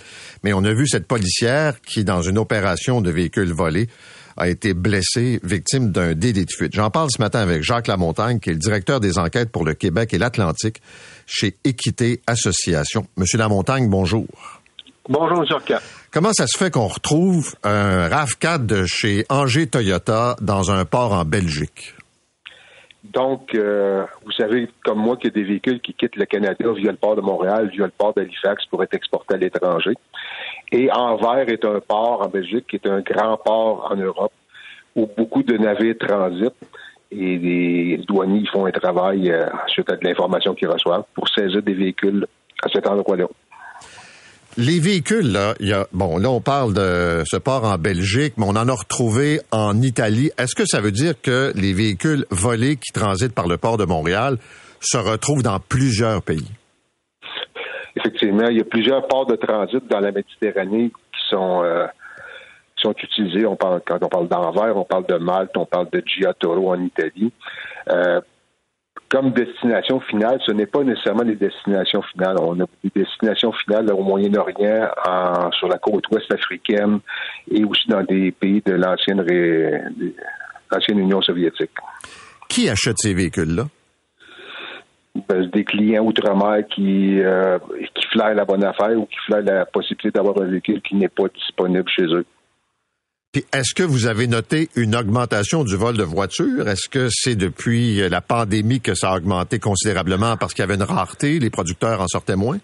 mais on a vu cette policière qui, dans une opération de véhicules volés, a été blessée, victime d'un délit de fuite. J'en parle ce matin avec Jacques Lamontagne, qui est le directeur des enquêtes pour le Québec et l'Atlantique chez Équité Association. Monsieur Lamontagne, bonjour. Bonjour, M. Comment ça se fait qu'on retrouve un RAV4 de chez Angers Toyota dans un port en Belgique? Donc, euh, vous savez, comme moi, qu'il y a des véhicules qui quittent le Canada via le port de Montréal, via le port d'Halifax pour être exportés à l'étranger. Et Anvers est un port en Belgique qui est un grand port en Europe où beaucoup de navires transitent et les douaniers font un travail euh, suite à de l'information qu'ils reçoivent pour saisir des véhicules à cet endroit-là. Les véhicules, là, y a, bon, là, on parle de ce port en Belgique, mais on en a retrouvé en Italie. Est-ce que ça veut dire que les véhicules volés qui transitent par le port de Montréal se retrouvent dans plusieurs pays? Effectivement, il y a plusieurs ports de transit dans la Méditerranée qui sont, euh, sont utilisés. On parle, quand on parle d'Anvers, on parle de Malte, on parle de Giatoro en Italie. Euh, comme destination finale, ce n'est pas nécessairement des destinations finales. On a des destinations finales au Moyen-Orient, sur la côte ouest africaine et aussi dans des pays de l'ancienne, l'ancienne Union soviétique. Qui achète ces véhicules-là? Ben, des clients outre-mer qui, euh, qui flairent la bonne affaire ou qui flairent la possibilité d'avoir un véhicule qui n'est pas disponible chez eux est-ce que vous avez noté une augmentation du vol de voitures? Est-ce que c'est depuis la pandémie que ça a augmenté considérablement parce qu'il y avait une rareté, les producteurs en sortaient moins?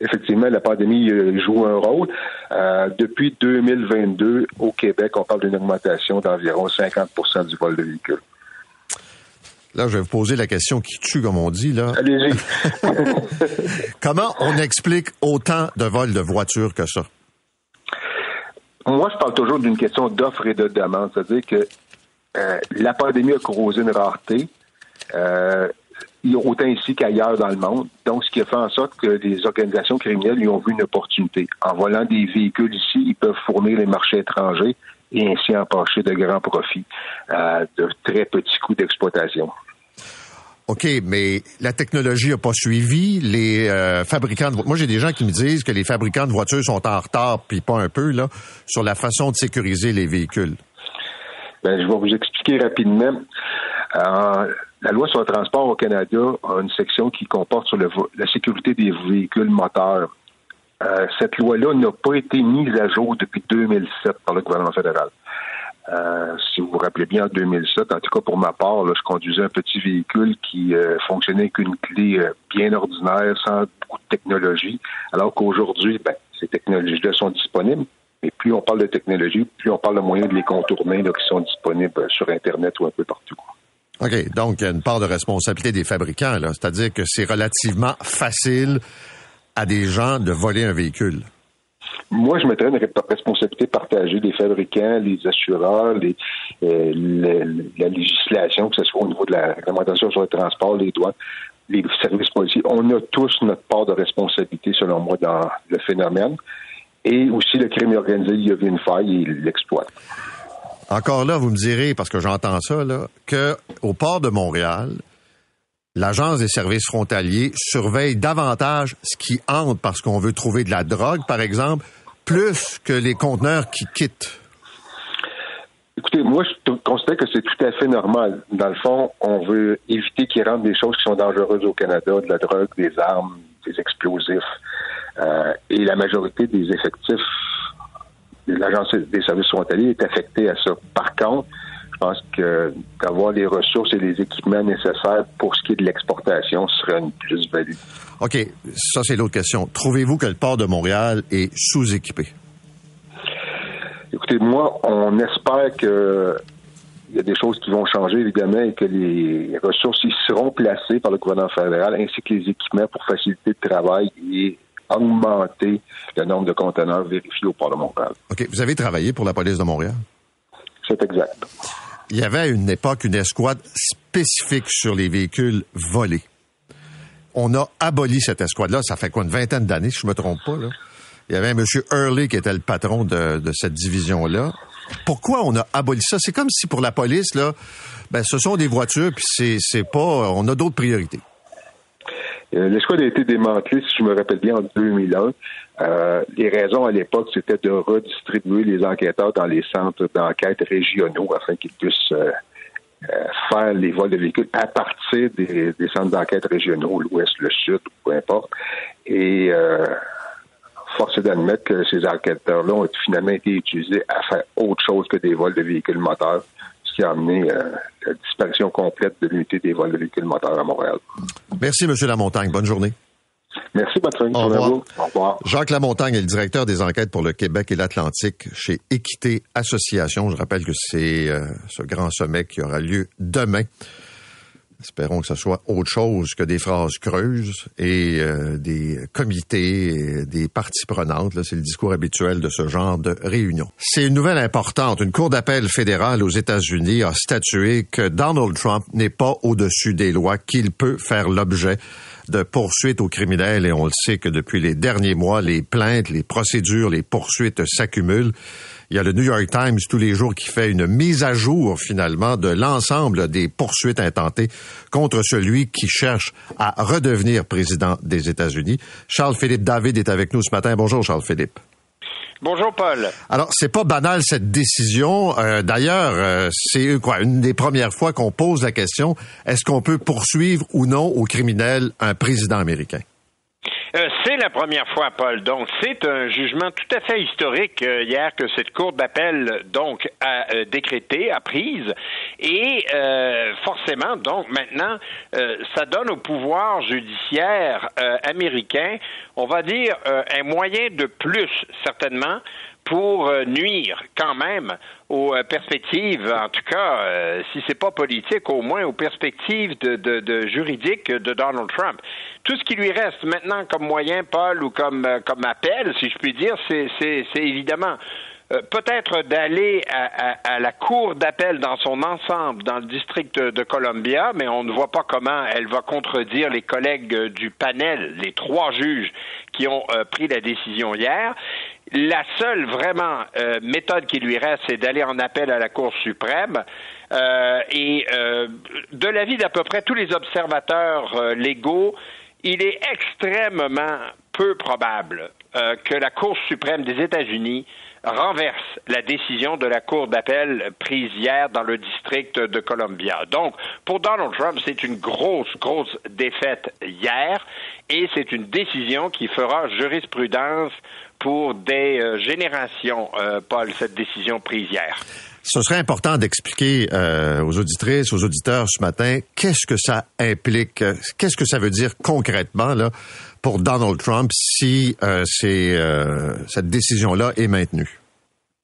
Effectivement, la pandémie euh, joue un rôle. Euh, depuis 2022, au Québec, on parle d'une augmentation d'environ 50% du vol de véhicules. Là, je vais vous poser la question qui tue, comme on dit. là. Allez-y. <laughs> <laughs> Comment on explique autant de vols de voitures que ça? Moi, je parle toujours d'une question d'offre et de demande. C'est-à-dire que euh, la pandémie a causé une rareté, euh, autant ici qu'ailleurs dans le monde. Donc, ce qui a fait en sorte que les organisations criminelles lui ont vu une opportunité. En volant des véhicules ici, ils peuvent fournir les marchés étrangers et ainsi empocher de grands profits euh, de très petits coûts d'exploitation. OK, mais la technologie n'a pas suivi. Les euh, fabricants de moi j'ai des gens qui me disent que les fabricants de voitures sont en retard, puis pas un peu là, sur la façon de sécuriser les véhicules. Ben, je vais vous expliquer rapidement. Euh, la loi sur le transport au Canada a une section qui comporte sur la sécurité des véhicules moteurs. Euh, cette loi-là n'a pas été mise à jour depuis 2007 par le gouvernement fédéral. Euh, si vous vous rappelez bien, en 2007, en tout cas pour ma part, je conduisais un petit véhicule qui euh, fonctionnait avec une clé euh, bien ordinaire, sans beaucoup de technologie, alors qu'aujourd'hui, ben, ces technologies-là sont disponibles. Et plus on parle de technologie, plus on parle de moyens de les contourner qui sont disponibles sur Internet ou un peu partout. OK. Donc, il y a une part de responsabilité des fabricants, là. C'est-à-dire que c'est relativement facile à des gens de voler un véhicule. Moi, je mettrais une responsabilité partagée des fabricants, les assureurs, euh, la législation, que ce soit au niveau de la réglementation sur le transport, les douanes, les services policiers. On a tous notre part de responsabilité, selon moi, dans le phénomène. Et aussi, le crime organisé, il y avait une faille et il l'exploite. Encore là, vous me direz, parce que j'entends ça, là, qu'au port de Montréal, l'Agence des services frontaliers surveille davantage ce qui entre parce qu'on veut trouver de la drogue, par exemple, plus que les conteneurs qui quittent? Écoutez, moi, je considère que c'est tout à fait normal. Dans le fond, on veut éviter qu'il rentre des choses qui sont dangereuses au Canada, de la drogue, des armes, des explosifs. Euh, et la majorité des effectifs de l'Agence des services frontaliers est affectée à ça. Par contre, pense que d'avoir les ressources et les équipements nécessaires pour ce qui est de l'exportation serait une plus-value. OK, ça c'est l'autre question. Trouvez-vous que le port de Montréal est sous-équipé? Écoutez, moi, on espère que il y a des choses qui vont changer, évidemment, et que les ressources y seront placées par le gouvernement fédéral, ainsi que les équipements pour faciliter le travail et augmenter le nombre de conteneurs vérifiés au port de Montréal. OK. Vous avez travaillé pour la police de Montréal? C'est exact. Il y avait à une époque une escouade spécifique sur les véhicules volés. On a aboli cette escouade-là. Ça fait quoi, une vingtaine d'années, si je me trompe pas? Il y avait un monsieur Hurley qui était le patron de, cette division-là. Pourquoi on a aboli ça? C'est comme si pour la police, ben, ce sont des voitures, puis c'est, c'est pas, on a d'autres priorités. Euh, L'escouade a été démantelée, si je me rappelle bien, en 2001. Euh, les raisons à l'époque, c'était de redistribuer les enquêteurs dans les centres d'enquête régionaux afin qu'ils puissent euh, euh, faire les vols de véhicules à partir des, centres d'enquête régionaux, l'Ouest, le Sud, peu importe. Et force est d'admettre que ces enquêteurs-là ont finalement été utilisés à faire autre chose que des vols de véhicules moteurs, ce qui a amené la disparition complète de l'unité des vols de véhicules moteurs à Montréal. Merci, Monsieur Lamontagne. Bonne journée. Merci, Patrick. Au revoir. Au revoir. Jacques Lamontagne est le directeur des enquêtes pour le Québec et l'Atlantique chez Équité Association. Je rappelle que c'est euh, ce grand sommet qui aura lieu demain. Espérons que ce soit autre chose que des phrases creuses et euh, des comités, et des parties prenantes. C'est le discours habituel de ce genre de réunion. C'est une nouvelle importante. Une cour d'appel fédérale aux États-Unis a statué que Donald Trump n'est pas au-dessus des lois, qu'il peut faire l'objet de poursuites aux criminels et on le sait que depuis les derniers mois, les plaintes, les procédures, les poursuites s'accumulent. Il y a le New York Times tous les jours qui fait une mise à jour finalement de l'ensemble des poursuites intentées contre celui qui cherche à redevenir président des États-Unis. Charles-Philippe David est avec nous ce matin. Bonjour Charles-Philippe. Bonjour Paul. Alors, c'est pas banal cette décision. Euh, D'ailleurs, euh, c'est quoi une des premières fois qu'on pose la question est-ce qu'on peut poursuivre ou non au criminel un président américain? Euh, c'est la première fois, Paul. Donc, c'est un jugement tout à fait historique euh, hier que cette cour d'appel donc a euh, décrété, a prise, et euh, forcément, donc maintenant, ça donne au pouvoir judiciaire américain, on va dire, un moyen de plus certainement pour euh, nuire quand même aux euh, perspectives, en tout cas, euh, si c'est pas politique, au moins aux perspectives de, de, de juridiques de Donald Trump. Tout ce qui lui reste maintenant comme moyen, Paul, ou comme, euh, comme appel, si je puis dire, c'est, c'est, c'est évidemment peut-être d'aller à, à- à la cour d'appel dans son ensemble dans le district de Columbia, mais on ne voit pas comment elle va contredire les collègues du panel, les trois juges qui ont euh, pris la décision hier. La seule vraiment euh, méthode qui lui reste, c'est d'aller en appel à la Cour suprême. Euh, et euh, de l'avis d'à peu près tous les observateurs euh, légaux, il est extrêmement peu probable euh, que la Cour suprême des États-Unis renverse la décision de la Cour d'appel prise hier dans le district de Columbia. Donc, pour Donald Trump, c'est une grosse, grosse défaite hier et c'est une décision qui fera jurisprudence pour des euh, générations, euh, Paul, cette décision prise hier. Ce serait important d'expliquer euh, aux auditrices, aux auditeurs ce matin, qu'est-ce que ça implique, qu'est-ce que ça veut dire concrètement là pour Donald Trump si cette décision-là est maintenue?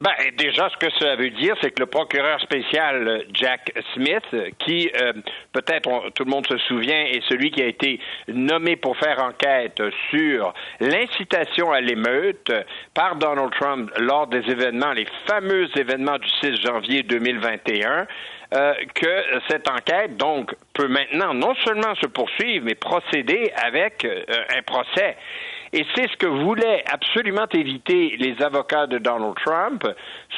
Ben, déjà, ce que cela veut dire, c'est que le procureur spécial euh, Jack Smith, euh, qui euh, peut-être tout le monde se souvient, est celui qui a été nommé pour faire enquête sur l'incitation à l'émeute euh, par Donald Trump lors des événements, les fameux événements du 6 janvier 2021, euh, que cette enquête, donc, peut maintenant non seulement se poursuivre, mais procéder avec un procès. Et c'est ce que voulaient absolument éviter les avocats de Donald Trump.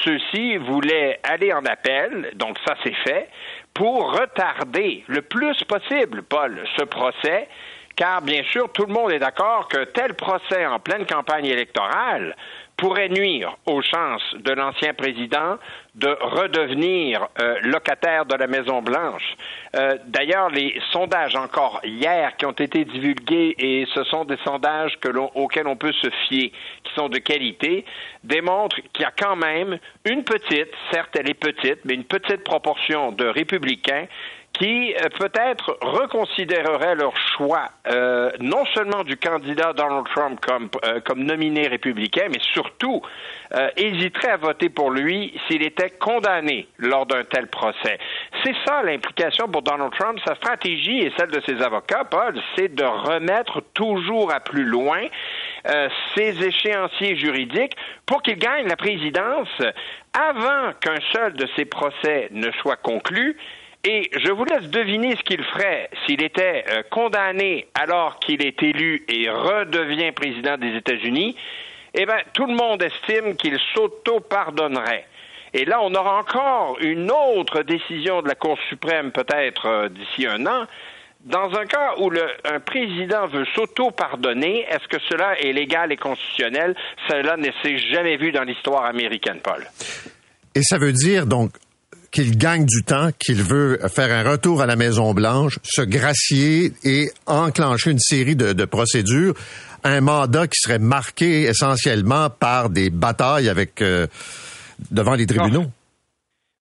Ceux-ci voulaient aller en appel, donc ça c'est fait, pour retarder le plus possible, Paul, ce procès, car bien sûr, tout le monde est d'accord que tel procès en pleine campagne électorale pourrait nuire aux chances de l'ancien président de redevenir euh, locataire de la Maison Blanche. Euh, D'ailleurs, les sondages encore hier qui ont été divulgués et ce sont des sondages auxquels on peut se fier, qui sont de qualité, démontrent qu'il y a quand même une petite, certes elle est petite, mais une petite proportion de républicains qui euh, peut-être reconsidéreraient leur choix, euh, non seulement du candidat Donald Trump comme, euh, comme nominé républicain, mais surtout hésiteraient à voter pour lui s'il était condamné lors d'un tel procès. C'est ça l'implication pour Donald Trump. Sa stratégie et celle de ses avocats, Paul, c'est de remettre toujours à plus loin ses échéanciers juridiques pour qu'il gagne la présidence avant qu'un seul de ses procès ne soit conclu et je vous laisse deviner ce qu'il ferait s'il était euh, condamné alors qu'il est élu et redevient président des États-Unis. Eh bien, tout le monde estime qu'il s'auto-pardonnerait. Et là, on aura encore une autre décision de la Cour suprême, peut-être euh, d'ici un an. Dans un cas où un président veut s'auto-pardonner, est-ce que cela est légal et constitutionnel? Cela ne s'est jamais vu dans l'histoire américaine, Paul. Et ça veut dire, donc, qu'il gagne du temps, qu'il veut faire un retour à la Maison-Blanche, se gracier et enclencher une série de, de, procédures, un mandat qui serait marqué essentiellement par des batailles avec euh, devant les tribunaux.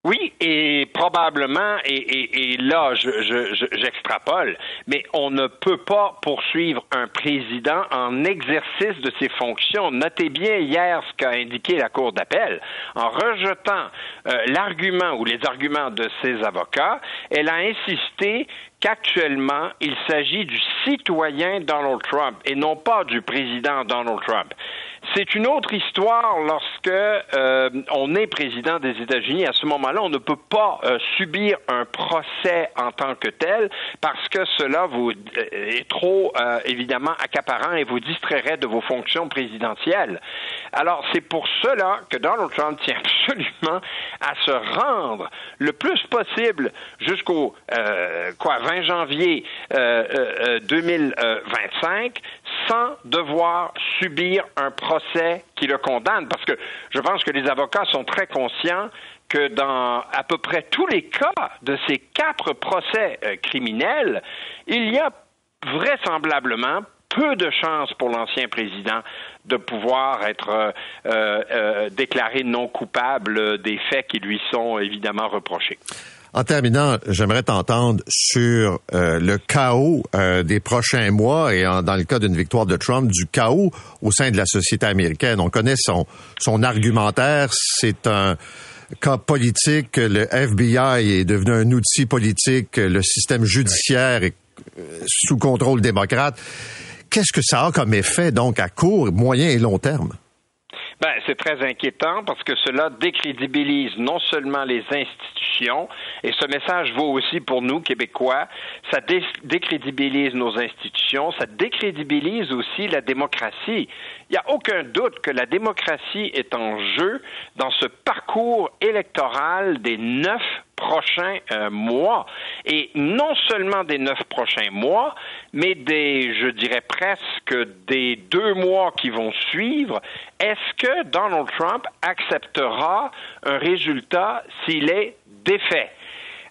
Oui, et probablement, et, et, là, j'extrapole, je, je, mais on ne peut pas poursuivre un président en exercice de ses fonctions. Notez bien hier ce qu'a indiqué la Cour d'appel. En rejetant euh, l'argument ou les arguments de ses avocats, elle a insisté qu'actuellement, il s'agit du citoyen Donald Trump et non pas du président Donald Trump. C'est une autre histoire lorsque euh, on est président des États-Unis. À ce moment-là, on ne peut pas euh, subir un procès en tant que tel parce que cela vous euh, est trop évidemment accaparant et vous distrairait de vos fonctions présidentielles. Alors c'est pour cela que Donald Trump tient <laughs> absolument à se rendre le plus possible jusqu'au quoi 20 janvier 2025 sans devoir subir un procès qui le condamne, parce que je pense que les avocats sont très conscients que dans à peu près tous les cas de ces quatre procès euh, criminels, il y a vraisemblablement peu de chances pour l'ancien président de pouvoir être euh, euh, déclaré non coupable des faits qui lui sont évidemment reprochés. En terminant, j'aimerais t'entendre sur euh, le chaos euh, des prochains mois et dans le cas d'une victoire de Trump, du chaos au sein de la société américaine. On connaît son, son argumentaire. C'est un cas politique. Le FBI est devenu un outil politique. Le système judiciaire est euh, sous contrôle démocrate. Qu'est-ce que ça a comme effet, donc, à court, moyen et long terme? Ben, c'est très inquiétant parce que cela décrédibilise non seulement les institutions, et ce message vaut aussi pour nous, Québécois, ça dé décrédibilise nos institutions, ça décrédibilise aussi la démocratie. Il n'y a aucun doute que la démocratie est en jeu dans ce parcours électoral des neuf prochains euh, mois. Et non seulement des neuf prochains mois, mais des, je dirais presque des deux mois qui vont suivre. Est-ce que Donald Trump acceptera un résultat s'il est défait?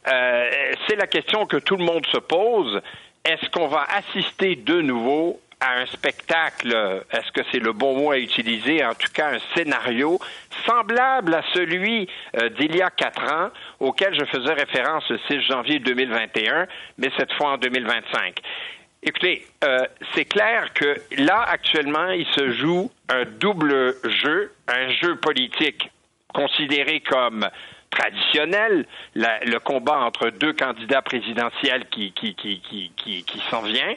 Euh, c'est la question que tout le monde se pose. Est-ce qu'on va assister de nouveau à un spectacle, est-ce que c'est le bon mot à utiliser, en tout cas un scénario semblable à celui euh, d'il y a quatre ans, auquel je faisais référence le 6 janvier 2021, mais cette fois en 2025. Écoutez, euh, c'est clair que là, actuellement, il se joue un double jeu, un jeu politique considéré comme traditionnel, le combat entre deux candidats présidentiels qui, qui, qui, qui, s'en vient,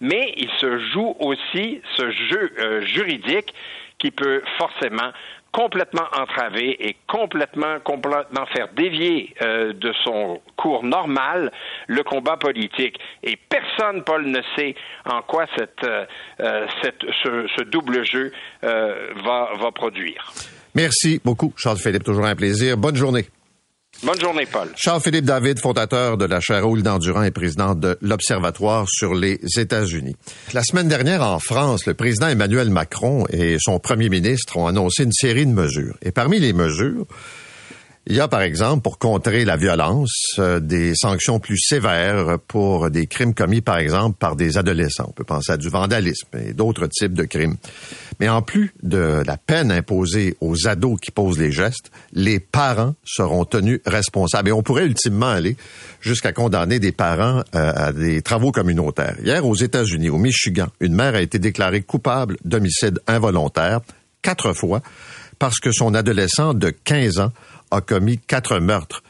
mais il se joue aussi ce jeu euh, juridique qui peut forcément complètement entraver et complètement, complètement faire dévier euh, de son cours normal le combat politique. Et personne, Paul, ne sait en quoi cette, euh, cette, ce, double jeu va, va produire. Merci beaucoup, Charles-Philippe. Toujours un plaisir. Bonne journée. Bonne journée, Paul. Charles-Philippe David, fondateur de la chaire d'Endurant et président de l'Observatoire sur les États-Unis. La semaine dernière, en France, le président Emmanuel Macron et son premier ministre ont annoncé une série de mesures. Et parmi les mesures, Il y a, par exemple, pour contrer la violence, euh, des sanctions plus sévères pour des crimes commis, par exemple, par des adolescents. On peut penser à du vandalisme et d'autres types de crimes. Mais en plus de la peine imposée aux ados qui posent les gestes, les parents seront tenus responsables. Et on pourrait ultimement aller jusqu'à condamner des parents euh, à des travaux communautaires. Hier, aux États-Unis, au Michigan, une mère a été déclarée coupable d'homicide involontaire quatre fois parce que son adolescent de 15 ans a commis quatre meurtres.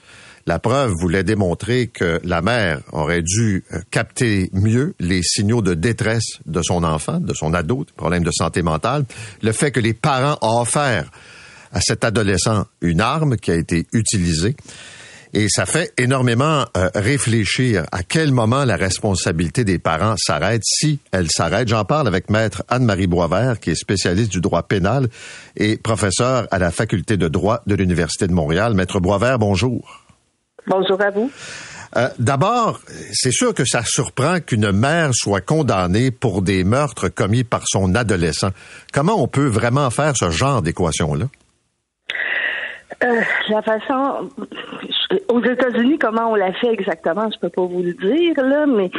La preuve voulait démontrer que la mère aurait dû euh, capter mieux les signaux de détresse de son enfant, de son ado, problème de santé mentale. Le fait que les parents ont offert à cet adolescent une arme qui a été utilisée. Et ça fait énormément euh, réfléchir à quel moment la responsabilité des parents s'arrête, si elle s'arrête. J'en parle avec maître Anne-Marie Boisvert, qui est spécialiste du droit pénal et professeur à la faculté de droit de l'Université de Montréal. Maître Boisvert, bonjour. Bonjour à vous. Euh, D'abord, c'est sûr que ça surprend qu'une mère soit condamnée pour des meurtres commis par son adolescent. Comment on peut vraiment faire ce genre d'équation-là? Euh, la façon aux États-Unis, comment on l'a fait exactement, je peux pas vous le dire là, mais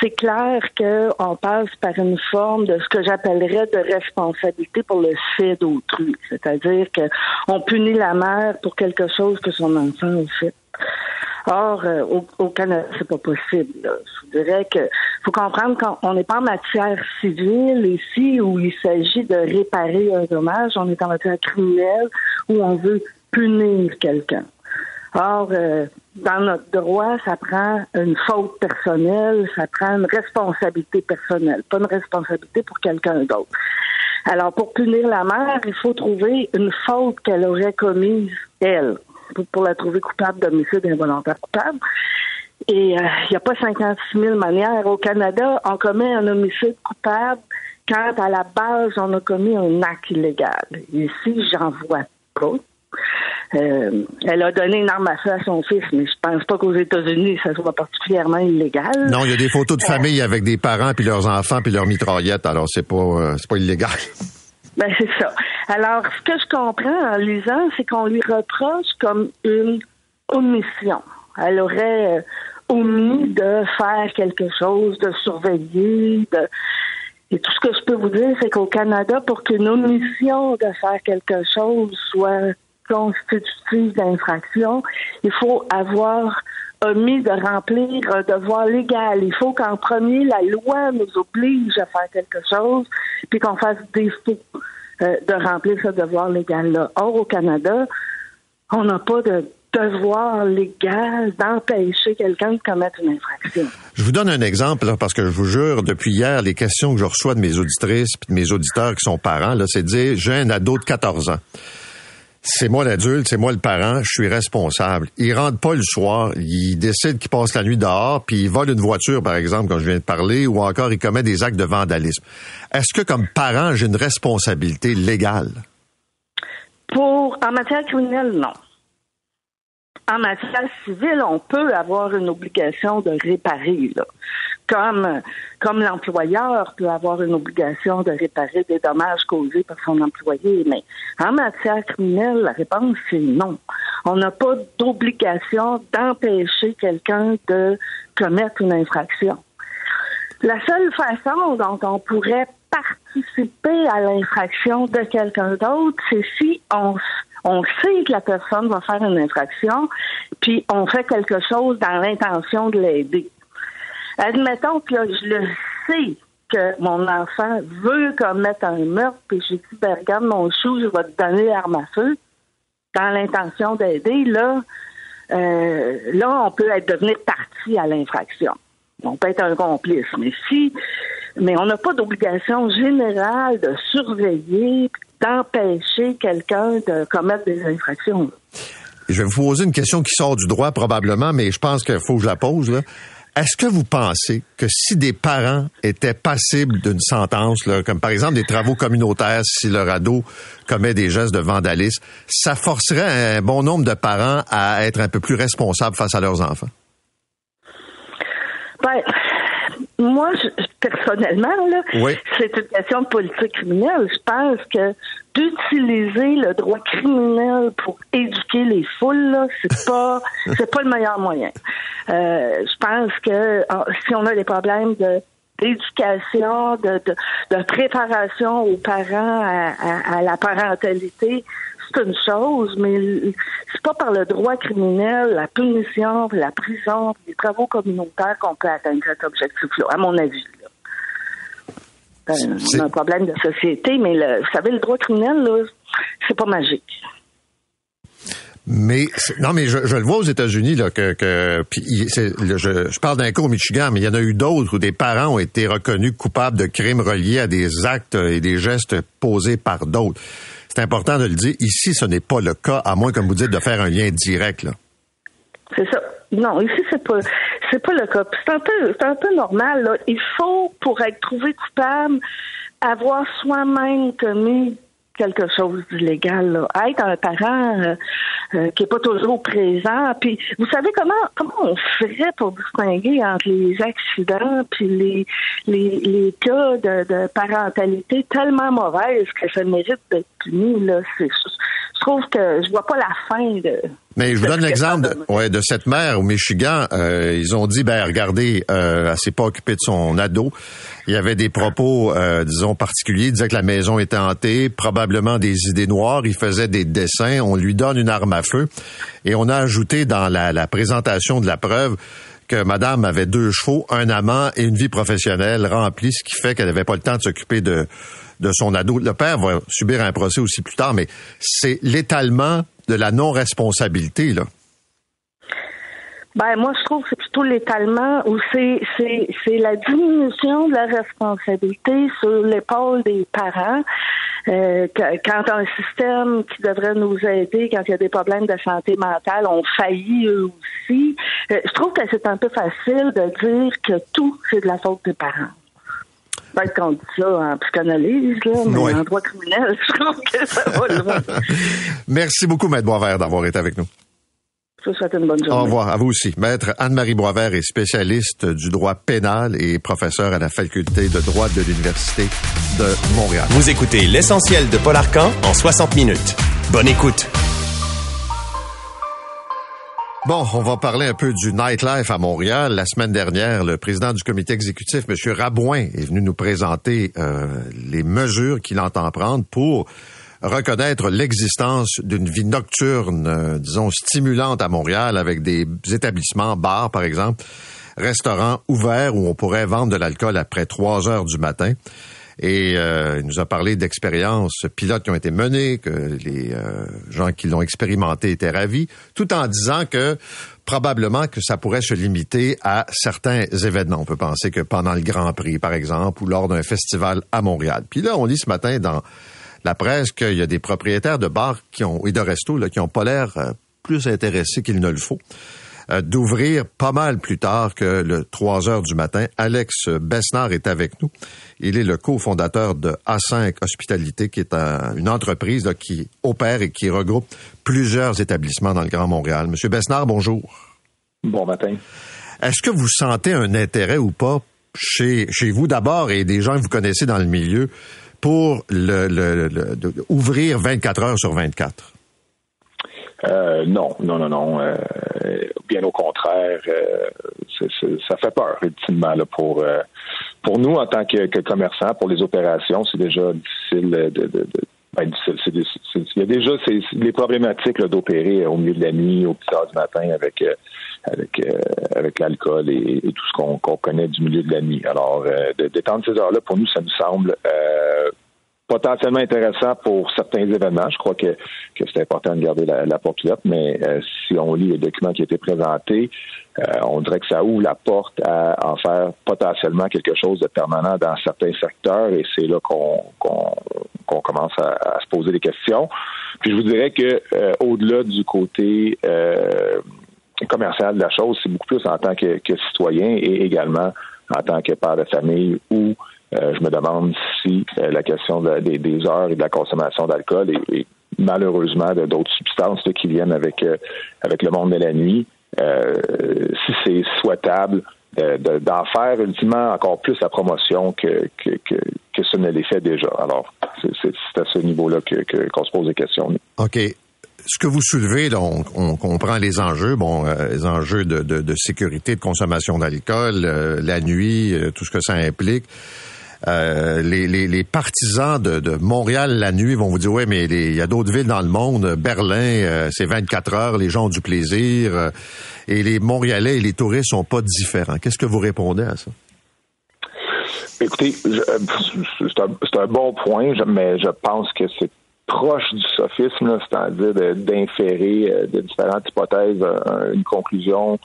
c'est clair qu'on passe par une forme de ce que j'appellerais de responsabilité pour le fait d'autrui, c'est-à-dire qu'on punit la mère pour quelque chose que son enfant a fait. Or, euh, au, au, Canada, c'est pas possible. Là. Je dirais que faut comprendre qu'on n'est pas en matière civile ici où il s'agit de réparer un dommage. On est en matière criminelle où on veut punir quelqu'un. Or, euh, dans notre droit, ça prend une faute personnelle, ça prend une responsabilité personnelle, pas une responsabilité pour quelqu'un d'autre. Alors, pour punir la mère, il faut trouver une faute qu'elle aurait commise, elle, pour, la trouver coupable d'homicide involontaire coupable. Et il euh, n'y a pas 56 000 manières. Au Canada, on commet un homicide coupable quand, à la base, on a commis un acte illégal. Ici, j'en vois pas. Euh, elle a donné une arme à feu à son fils, mais je pense pas qu'aux États-Unis, ça soit particulièrement illégal. Non, il y a des photos de euh, famille avec des parents puis leurs enfants puis leurs mitraillettes, alors c'est pas euh, c'est pas illégal. <laughs> Ben c'est ça. Alors, ce que je comprends en lisant, c'est qu'on lui reproche comme une omission. Elle aurait omis de faire quelque chose, de surveiller, de et tout ce que je peux vous dire, c'est qu'au Canada, pour qu'une omission de faire quelque chose soit constitutive d'infraction, il faut avoir omis de remplir un devoir légal. Il faut qu'en premier, la loi nous oblige à faire quelque chose, puis qu'on fasse défaut euh, de remplir ce devoir légal-là. Or, au Canada, on n'a pas de devoir légal d'empêcher quelqu'un de commettre une infraction. Je vous donne un exemple, parce que je vous jure, depuis hier, les questions que je reçois de mes auditrices et de mes auditeurs qui sont parents, là, c'est de dire, j'ai un ado de 14 ans c'est moi l'adulte, c'est moi le parent, je suis responsable. Il rentre pas le soir, il décide qu'il passe la nuit dehors, puis il vole une voiture, par exemple, quand je viens de parler, ou encore il commet des actes de vandalisme. Est-ce que, comme parent, j'ai une responsabilité légale? Pour, en matière criminelle, non. En matière civile, on peut avoir une obligation de réparer. Là comme, comme l'employeur peut avoir une obligation de réparer des dommages causés par son employé. Mais en matière criminelle, la réponse c'est non. On n'a pas d'obligation d'empêcher quelqu'un de commettre une infraction. La seule façon dont on pourrait participer à l'infraction de quelqu'un d'autre, c'est si on, on sait que la personne va faire une infraction, puis on fait quelque chose dans l'intention de l'aider. Admettons que je le sais que mon enfant veut commettre un meurtre, puis j'ai dit, ben, regarde mon chou, je vais te donner l'arme à feu, dans l'intention d'aider, là, euh, là, on peut être devenir partie à l'infraction. On peut être un complice, mais si, mais on n'a pas d'obligation générale de surveiller, d'empêcher quelqu'un de commettre des infractions. Je vais vous poser une question qui sort du droit probablement, mais je pense qu'il faut que je la pose. Là. Est-ce que vous pensez que si des parents étaient passibles d'une sentence, là, comme par exemple des travaux communautaires, si leur ado commet des gestes de vandalisme, ça forcerait un bon nombre de parents à être un peu plus responsables face à leurs enfants? Ben, moi, je- personnellement, là, Oui. c'est une question de politique criminelle. Je pense que d'utiliser le droit criminel pour éduquer les foules, là, c'est <laughs> pas, c'est pas le meilleur moyen. Euh, je pense que ah, si on a des problèmes de d'éducation, de, de, de préparation aux parents à, à- à la parentalité, une chose, mais c'est pas par le droit criminel, la punition, la prison, les travaux communautaires qu'on peut atteindre cet objectif-là, à mon avis. là. Ben, on a un problème de société, mais le, vous savez, le droit criminel, là, c'est pas magique. Mais non, mais je, je le vois aux États-Unis là que, que puis il- c'est- le- je, je parle d'un cas au Michigan, mais il y en a eu d'autres où des parents ont été reconnus coupables de crimes reliés à des actes et des gestes posés par d'autres. C'est important de le dire. Ici, ce n'est pas le cas, à moins, comme vous dites, de faire un lien direct. C'est ça. Non, ici c'est pas pas le cas. C'est un peu c'est un peu normal. Là. Il faut pour être trouvé coupable avoir soi-même commis quelque chose d'illégal. là. Être un parent euh, euh, qui est pas toujours présent. Puis vous savez comment comment on ferait pour distinguer entre les accidents puis les les, les cas de, de parentalité tellement mauvaises que ça mérite d'être puni. Là? Trouve que je vois pas la fin de Mais je vous donne l'exemple de, ouais, de cette mère au Michigan. Euh, ils ont dit, ben regardez, euh, elle s'est pas occupée de son ado. Il y avait des propos, euh, disons, particuliers. Il disait que la maison était hantée, probablement des idées noires. Il faisait des dessins. On lui donne une arme à feu. Et on a ajouté dans la, la présentation de la preuve que madame avait deux chevaux, un amant et une vie professionnelle remplie, ce qui fait qu'elle n'avait pas le temps de s'occuper de, de son ado. Le père va subir un procès aussi plus tard, mais c'est l'étalement de la non-responsabilité, là. Ben moi je trouve que c'est plutôt l'étalement où c'est c'est c'est la diminution de la responsabilité sur l'épaule des parents. Euh, quand un système qui devrait nous aider quand il y a des problèmes de santé mentale ont failli eux aussi, euh, je trouve que c'est un peu facile de dire que tout c'est de la faute des parents. Peut-être qu'on dit ça en psychanalyse, là, mais Ouais. en droit criminel, <laughs> je trouve que ça va loin. <laughs> Merci beaucoup, Maître Boisvert, d'avoir été avec nous. Je vous souhaite une bonne journée. Au revoir. À vous aussi. Maître Anne-Marie Boisvert est spécialiste du droit pénal et professeur à la faculté de droit de l'Université de Montréal. Vous écoutez l'essentiel de Paul Arcan en 60 minutes. Bonne écoute. Bon, on va parler un peu du nightlife à Montréal. La semaine dernière, le président du comité exécutif, M. Rabouin, est venu nous présenter euh, les mesures qu'il entend prendre pour reconnaître l'existence d'une vie nocturne, euh, disons, stimulante à Montréal, avec des établissements, bars par exemple, restaurants ouverts où on pourrait vendre de l'alcool après 3 heures du matin. Et euh, il nous a parlé d'expériences pilotes qui ont été menées, que les euh, gens qui l'ont expérimenté étaient ravis, tout en disant que probablement que ça pourrait se limiter à certains événements. On peut penser que pendant le Grand Prix, par exemple, ou lors d'un festival à Montréal. Puis là, on lit ce matin dans la presse qu'il y a des propriétaires de bars qui ont, et de restos là, qui ont pas l'air euh, plus intéressés qu'il ne le faut euh, d'ouvrir pas mal plus tard que le 3 heures du matin. Alex Besnard est avec nous. Il est le cofondateur de A5 Hospitalité, qui est un- une entreprise là, qui opère et qui regroupe plusieurs établissements dans le Grand Montréal. Monsieur Besnard, bonjour. Bon matin. Est-ce que vous sentez un intérêt ou pas chez, chez vous d'abord et des gens que vous connaissez dans le milieu pour le, le- le- de- ouvrir 24 heures sur 24? Euh, non, non, non, non. euh, bien au contraire, euh, ça fait peur, ultimement, là, pour euh, pour nous en tant que, que commerçants, pour les opérations, c'est déjà difficile de, de, de- ben, difficile. il y a déjà les problématiques d'opérer au milieu de la nuit, au petit heures du matin avec euh, avec euh, avec l'alcool et, tout ce qu'on, connaît du milieu de la nuit. Alors, euh, d'étendre ces heures-là, pour nous, ça nous semble euh, potentiellement intéressant pour certains événements. Je crois que, que c'est important de garder la, la porte ouverte, mais euh, si on lit le document qui a été présenté, euh, on dirait que ça ouvre la porte à en faire potentiellement quelque chose de permanent dans certains secteurs et c'est là qu'on qu'on commence à, à se poser des questions. Puis je vous dirais que euh, au-delà du côté euh, commercial de la chose, c'est beaucoup plus en tant que, que citoyen et également en tant que père de famille euh, je me demande si euh, la question de- des, heures et de la consommation d'alcool et, malheureusement d'autres substances qui viennent avec euh, avec le monde de la nuit, euh, si c'est souhaitable d'en faire ultimement encore plus la promotion que, que, que, que ce ne l'est fait déjà. Alors, c'est à ce niveau-là que qu'on se pose des questions. OK. Ce que vous soulevez, on, comprend les enjeux, bon, euh, les enjeux de, sécurité, de consommation d'alcool, euh, la nuit, euh, tout ce que ça implique. Les, les, les, partisans de, Montréal la nuit vont vous dire ouais mais il y a d'autres villes dans le monde Berlin c'est 24 heures les gens ont du plaisir et les Montréalais et les touristes sont pas différents. Qu'est-ce que vous répondez à ça? Écoutez, c'est un, bon point, mais je pense que c'est proche du sophisme, c'est-à-dire d'inférer euh, de, différentes hypothèses euh, une conclusion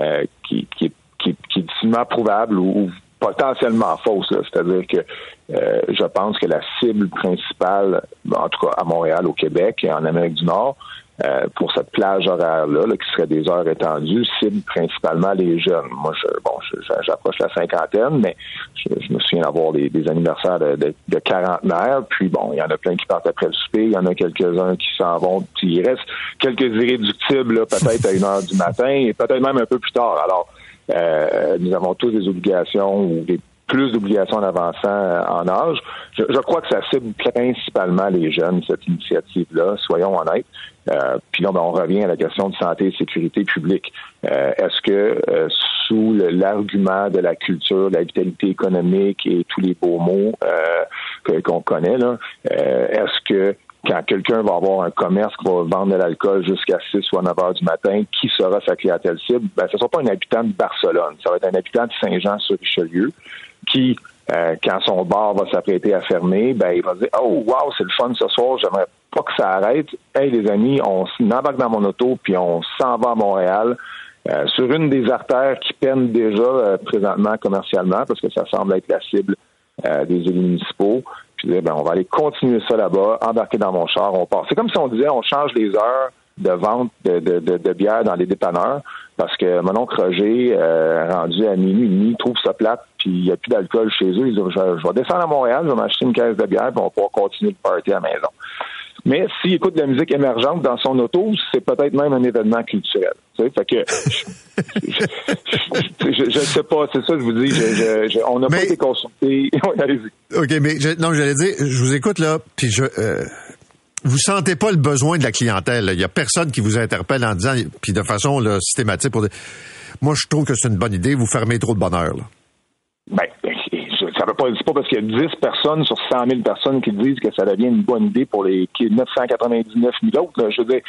euh, qui, qui, qui, qui, est difficilement prouvable ou, potentiellement fausse. C'est-à-dire que je pense que la cible principale, en tout cas à Montréal, au Québec et en Amérique du Nord, euh, pour cette plage horaire-là, qui serait des heures étendues, cible principalement les jeunes. Moi, je, bon, j'approche la cinquantaine, mais je, me souviens d'avoir des, anniversaires de, de, puis bon, il y en a plein qui partent après le souper, il y en a quelques-uns qui s'en vont, puis il reste quelques irréductibles, peut-être à une heure du matin, et peut-être même un peu plus tard. Alors, euh, nous avons tous des obligations ou des plus d'obligations en avançant euh, en âge. Je, je, crois que ça cible principalement les jeunes, cette initiative-là, soyons honnêtes. Euh, puis là, ben, on revient à la question de santé et sécurité publique. Euh, est-ce que euh, sous l'argument de la culture, la vitalité économique et tous les beaux mots qu'on connaît, là, est-ce que quand quelqu'un va avoir un commerce qui va vendre de l'alcool jusqu'à 6 ou 9 heures du matin, qui sera sa clientèle cible? Ben, ce ne sera pas un habitant de Barcelone, ça va être un habitant de Saint-Jean-sur-Richelieu qui euh, quand son bar va s'apprêter à fermer, ben il va dire Oh wow, c'est le fun ce soir, j'aimerais pas que ça arrête. Hey les amis, on s'embarque dans mon auto puis on s'en va à Montréal. Euh, sur une des artères qui peinent déjà euh, présentement commercialement, parce que ça semble être la cible des élus municipaux. Ben, on va aller continuer ça là-bas, embarquer dans mon char, on part. C'est comme si on disait on change les heures de vente de, de, de, bière dans les dépanneurs parce que mon oncle Roger, euh, rendu à minuit demi, trouve ça plate, puis il n'y a plus d'alcool chez eux. Il dit, je, vais descendre à Montréal, je vais m'acheter une caisse de bière, puis on va pouvoir continuer le party à la maison. Mais s'il écoute de la musique émergente dans son auto, c'est peut-être même un événement culturel. Tu sais, fait que je, <laughs> ne sais pas, c'est ça que je vous dis. Je, on n'a pas été consulté. <laughs> OK, mais non, j'allais dire, je vous écoute là, puis je. Euh vous sentez pas le besoin de la clientèle. Il y a personne qui vous interpelle en disant, puis de façon systématique, pour dire, moi je trouve que c'est une bonne idée, vous fermez trop de bonheur. Là. Ben, ça veut pas, pas parce qu'il y a 10 personnes sur 100 000 personnes qui disent que ça devient une bonne idée pour les 999 000 autres. Je veux dire,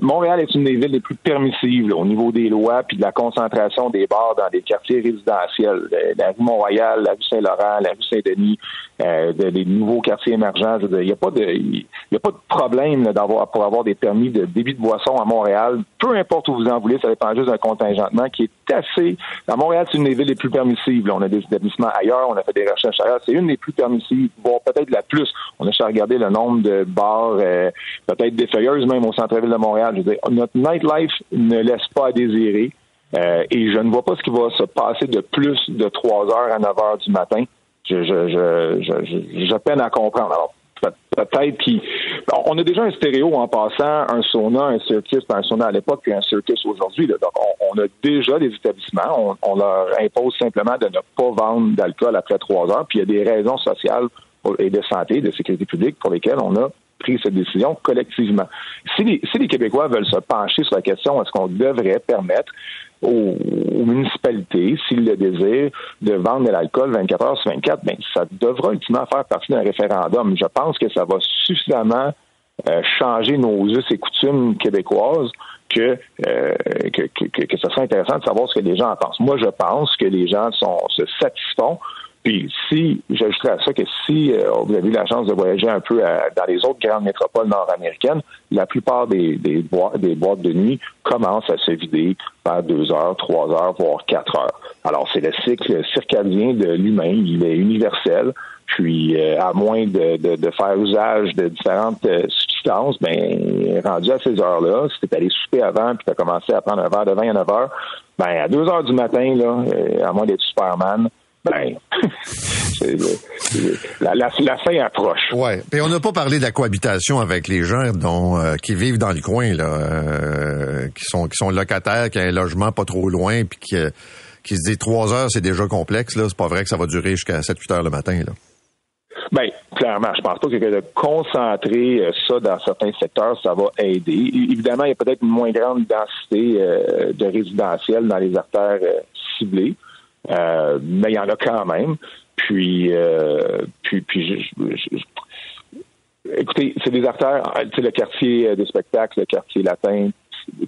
Montréal est une des villes les plus permissives au niveau des lois puis de la concentration des bars dans des quartiers résidentiels. La rue Mont-Royal, la rue Saint-Laurent, la rue Saint-Denis, euh, des nouveaux quartiers émergents. Je il n'y a pas de, il y a pas de problème d'avoir pour avoir des permis de débit de boisson à Montréal. Peu importe où vous en voulez, ça dépend juste d'un contingentement qui est assez. À Montréal, c'est une des villes les plus permissives. On a des établissements ailleurs, on a fait des c'est une des plus permissives, voire peut-être la plus. On a regarder le nombre de bars, euh, peut-être des feuilleuses même au centre-ville de Montréal. Je veux dire, notre nightlife ne laisse pas à désirer. Euh, et je ne vois pas ce qui va se passer de plus de 3 heures à 9 heures du matin. Je, je, je, je, peine à comprendre. Alors, peut-être. On a déjà un stéréo en passant, un sauna, un circus, un sauna à l'époque, puis un circus aujourd'hui. Donc, on, a déjà des établissements. On, leur impose simplement de ne pas vendre d'alcool après trois heures. Puis il y a des raisons sociales et de santé, de sécurité publique pour lesquelles on a pris cette décision collectivement. Si les Québécois veulent se pencher sur la question, est-ce qu'on devrait permettre aux, municipalités, s'ils le désirent, de vendre de l'alcool 24 heures sur 24, ben, ça devra ultimement faire partie d'un référendum. Je pense que ça va suffisamment euh, changer nos us et coutumes québécoises que, euh, que, que, que, ce serait intéressant de savoir ce que les gens en pensent. Moi, je pense que les gens sont, se satisfont puis si, j'ajouterais à ça que si euh, vous avez eu la chance de voyager un peu dans les autres grandes métropoles nord-américaines, la plupart des, des, boîtes, des boîtes de nuit commencent à se vider par deux heures, trois heures, voire quatre heures. Alors c'est le cycle circadien de l'humain, il est universel. Puis euh, à moins de, de, de, faire usage de différentes euh, substances, ben rendu à ces heures-là, si tu allé souper avant puis tu as commencé à prendre un verre de vin à 9 heures, ben à 2 heures du matin, là, à moins d'être Superman, ben, <laughs> la, la, la, fin approche. Ouais. Et on n'a pas parlé de la cohabitation avec les gens dont euh, qui vivent dans le coin, là, euh, qui sont qui sont locataires, qui ont un logement pas trop loin, puis qui qui se dit trois heures, c'est déjà complexe, là. C'est pas vrai que ça va durer jusqu'à 7-8 heures le matin, là. Ben, clairement, je pense pas que de concentrer euh, ça dans certains secteurs, ça va aider. Évidemment, il y a peut-être une moins grande densité euh, de résidentiel dans les artères euh, mais il y en a quand même. Puis, puis, puis, écoutez, c'est des artères, tu sais, le quartier des spectacles, le quartier latin,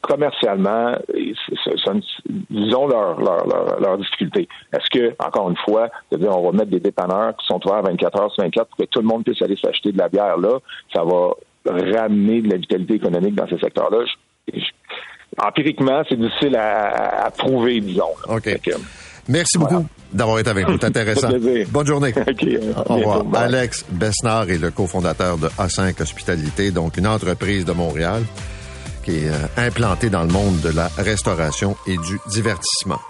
commercialement, ils ont leurs leur, leur, difficultés. Est-ce que, encore une fois, dire on va mettre des dépanneurs qui sont ouverts 24 heures sur 24 pour que tout le monde puisse aller s'acheter de la bière là, ça va ramener de la vitalité économique dans ces secteurs-là. empiriquement, c'est difficile à, prouver, disons. OK. Merci beaucoup d'avoir été avec nous. C'est intéressant. <laughs> Bonne journée. <laughs> Au revoir. Alex Besnard est le cofondateur de A5 Hospitalité, donc une entreprise de Montréal qui est euh, implanté dans le monde de la restauration et du divertissement.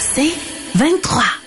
C'est 23.